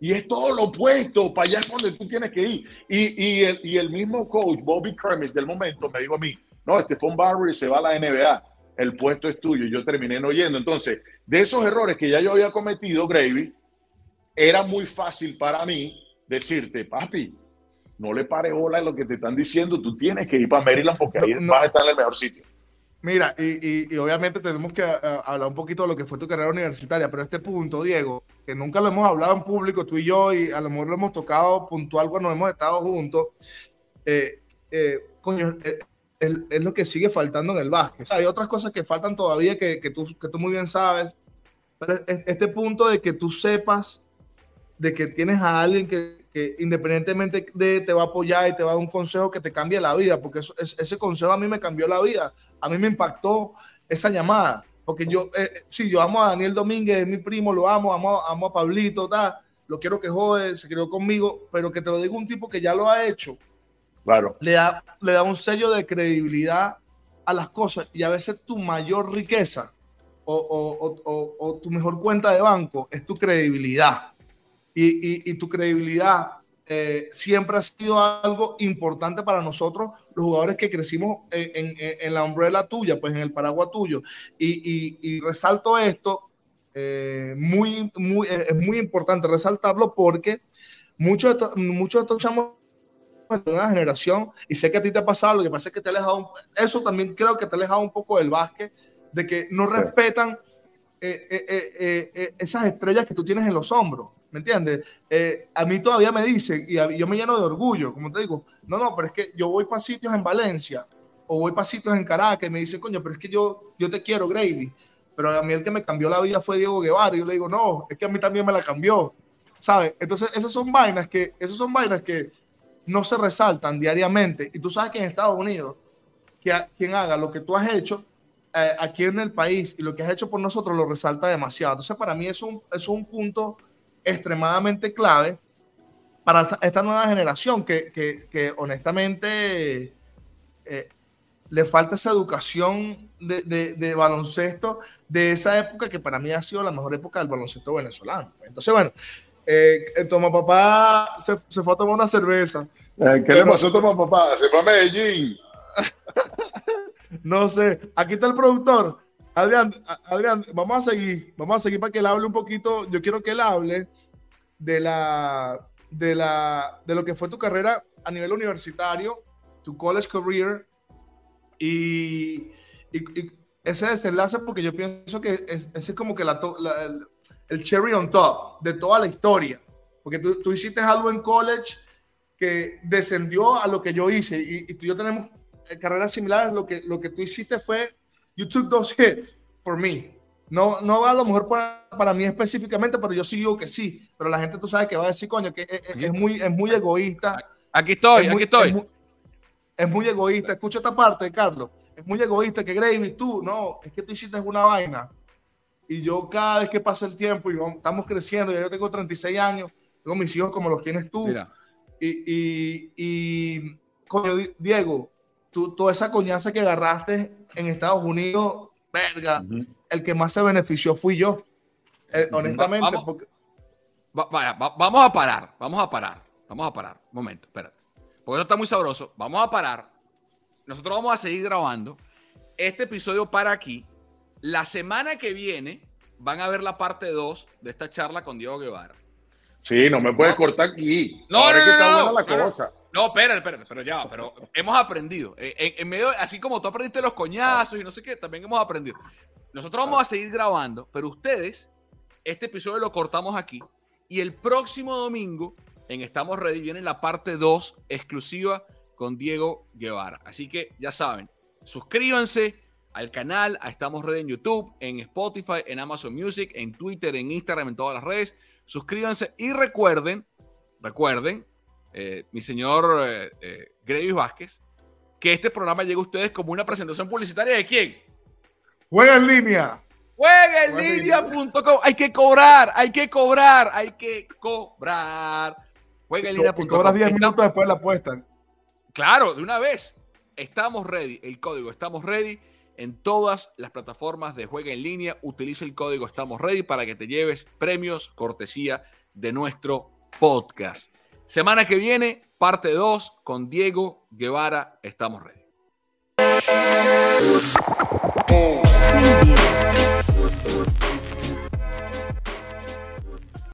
Y es todo lo opuesto, para allá es donde tú tienes que ir. Y, y, el, y el, mismo coach, Bobby Kermis, del momento, me dijo a mí, no, Stephon Barry se va a la NBA, el puesto es tuyo. Yo terminé no yendo. Entonces, de esos errores que ya yo había cometido, Gravy, era muy fácil para mí decirte, papi, no le pare bola a lo que te están diciendo, tú tienes que ir para Maryland porque ahí vas a estar en el mejor sitio. Mira, y, obviamente tenemos que hablar un poquito de lo que fue tu carrera universitaria, pero este punto, Diego, que nunca lo hemos hablado en público, tú y yo, y a lo mejor lo hemos tocado puntual cuando hemos estado juntos, eh, eh, coño, eh, es, lo que sigue faltando en el básquet. hay otras cosas que faltan todavía que, que, tú, que tú muy bien sabes, pero este punto de que tú sepas de que tienes a alguien que, que independientemente de te va a apoyar y te va a dar un consejo que te cambie la vida, porque eso, ese consejo a mí me cambió la vida a mí me impactó esa llamada, porque yo, eh, sí, yo amo a Daniel Domínguez, es mi primo, lo amo, amo, amo a Pablito, tal, lo quiero que jode, se crió conmigo, pero que te lo diga un tipo que ya lo ha hecho, claro. le, da, le da un sello de credibilidad a las cosas y a veces tu mayor riqueza o, o, o, o tu mejor cuenta de banco es tu credibilidad. Y, y, y tu credibilidad eh, siempre ha sido algo importante para nosotros, los jugadores que crecimos en, en, la umbrella tuya, pues en el paraguas tuyo. Y, y, resalto esto, eh, muy, muy, eh, es muy importante resaltarlo porque muchos de, muchos de estos chamos de una generación, y sé que a ti te ha pasado, lo que pasa es que te ha alejado, un, eso también creo que te ha alejado un poco del básquet, de que no respetan esas estrellas que tú tienes en los hombros. ¿Me entiendes? Eh, a mí todavía me dicen, y yo me lleno de orgullo, como te digo, no, no, pero es que yo voy para sitios en Valencia o voy para sitios en Caracas y me dicen, coño, pero es que yo, yo te quiero, Gravy. Pero a mí el que me cambió la vida fue Diego Guevara. Y yo le digo, no, es que a mí también me la cambió. ¿Sabes? Entonces, esas son vainas que, esas son vainas que no se resaltan diariamente. Y tú sabes que en Estados Unidos, que quien haga lo que tú has hecho eh, aquí en el país y lo que has hecho por nosotros lo resalta demasiado. Entonces, para mí es un, es un punto extremadamente clave para esta nueva generación que, que, que honestamente eh, le falta esa educación de, baloncesto de esa época que para mí ha sido la mejor época del baloncesto venezolano. Entonces, bueno, eh, Toma Papá se, fue a tomar una cerveza. Eh, ¿Qué le pasó a Toma Papá? Se fue a Medellín. no sé, aquí está el productor. Adrián, Adrián, vamos a seguir, vamos a seguir para que él hable un poquito. Yo quiero que él hable de la, de la, de lo que fue tu carrera a nivel universitario, tu college career y, ese desenlace, porque yo pienso que ese es como que la, el, cherry on top de toda la historia, porque tú, tú, hiciste algo en college que descendió a lo que yo hice y, y tú y yo tenemos carreras similares. Lo que, lo que tú hiciste fue, you took those hits for me. No, no va a lo mejor para, para, mí específicamente, pero yo sí digo que sí. Pero la gente tú sabes que va a decir, coño, que es, muy, es muy egoísta. Aquí estoy, aquí estoy es muy egoísta. Escucha esta parte, Carlos. Es muy egoísta que Gravy, tú, no, es que tú hiciste una vaina. Y yo cada vez que pasa el tiempo y estamos creciendo, ya yo tengo 36 años, tengo mis hijos como los tienes tú. Y, y, y, coño, Diego, tú, toda esa coñaza que agarraste en Estados Unidos, verga, el que más se benefició fui yo. Eh, honestamente, vamos, porque... vamos a parar, vamos a parar, vamos a parar. Un momento, espérate porque eso está muy sabroso. Vamos a parar. Nosotros vamos a seguir grabando. Este episodio para aquí. La semana que viene van a ver la parte 2 de esta charla con Diego Guevara. Sí, no me puedes cortar aquí. No, no, no, no, no, espera, espera, pero ya, pero hemos aprendido. Eh, en, medio, así como tú aprendiste los coñazos y no sé qué, también hemos aprendido. Nosotros vamos a seguir grabando, pero ustedes, este episodio lo cortamos aquí y el próximo domingo en Estamos Ready viene la parte 2 exclusiva con Diego Guevara. Así que ya saben, suscríbanse al canal, a Estamos Ready en YouTube, en Spotify, en Amazon Music, en Twitter, en Instagram, en todas las redes. Suscríbanse y recuerden, recuerden, eh, mi señor eh, eh Vázquez, que este programa llega a ustedes como una presentación publicitaria de quién? Juega en línea. Juega en línea.com. Hay que cobrar, hay que cobrar, hay que cobrar. Juega en línea. Cobras 10 minutos después de la apuesta. Claro, de una vez. Estamos ready. El código Estamos ready en todas las plataformas de juega en línea. Utiliza el código Estamos ready para que te lleves premios cortesía de nuestro podcast. Semana que viene, parte 2 con Diego Guevara. Estamos ready.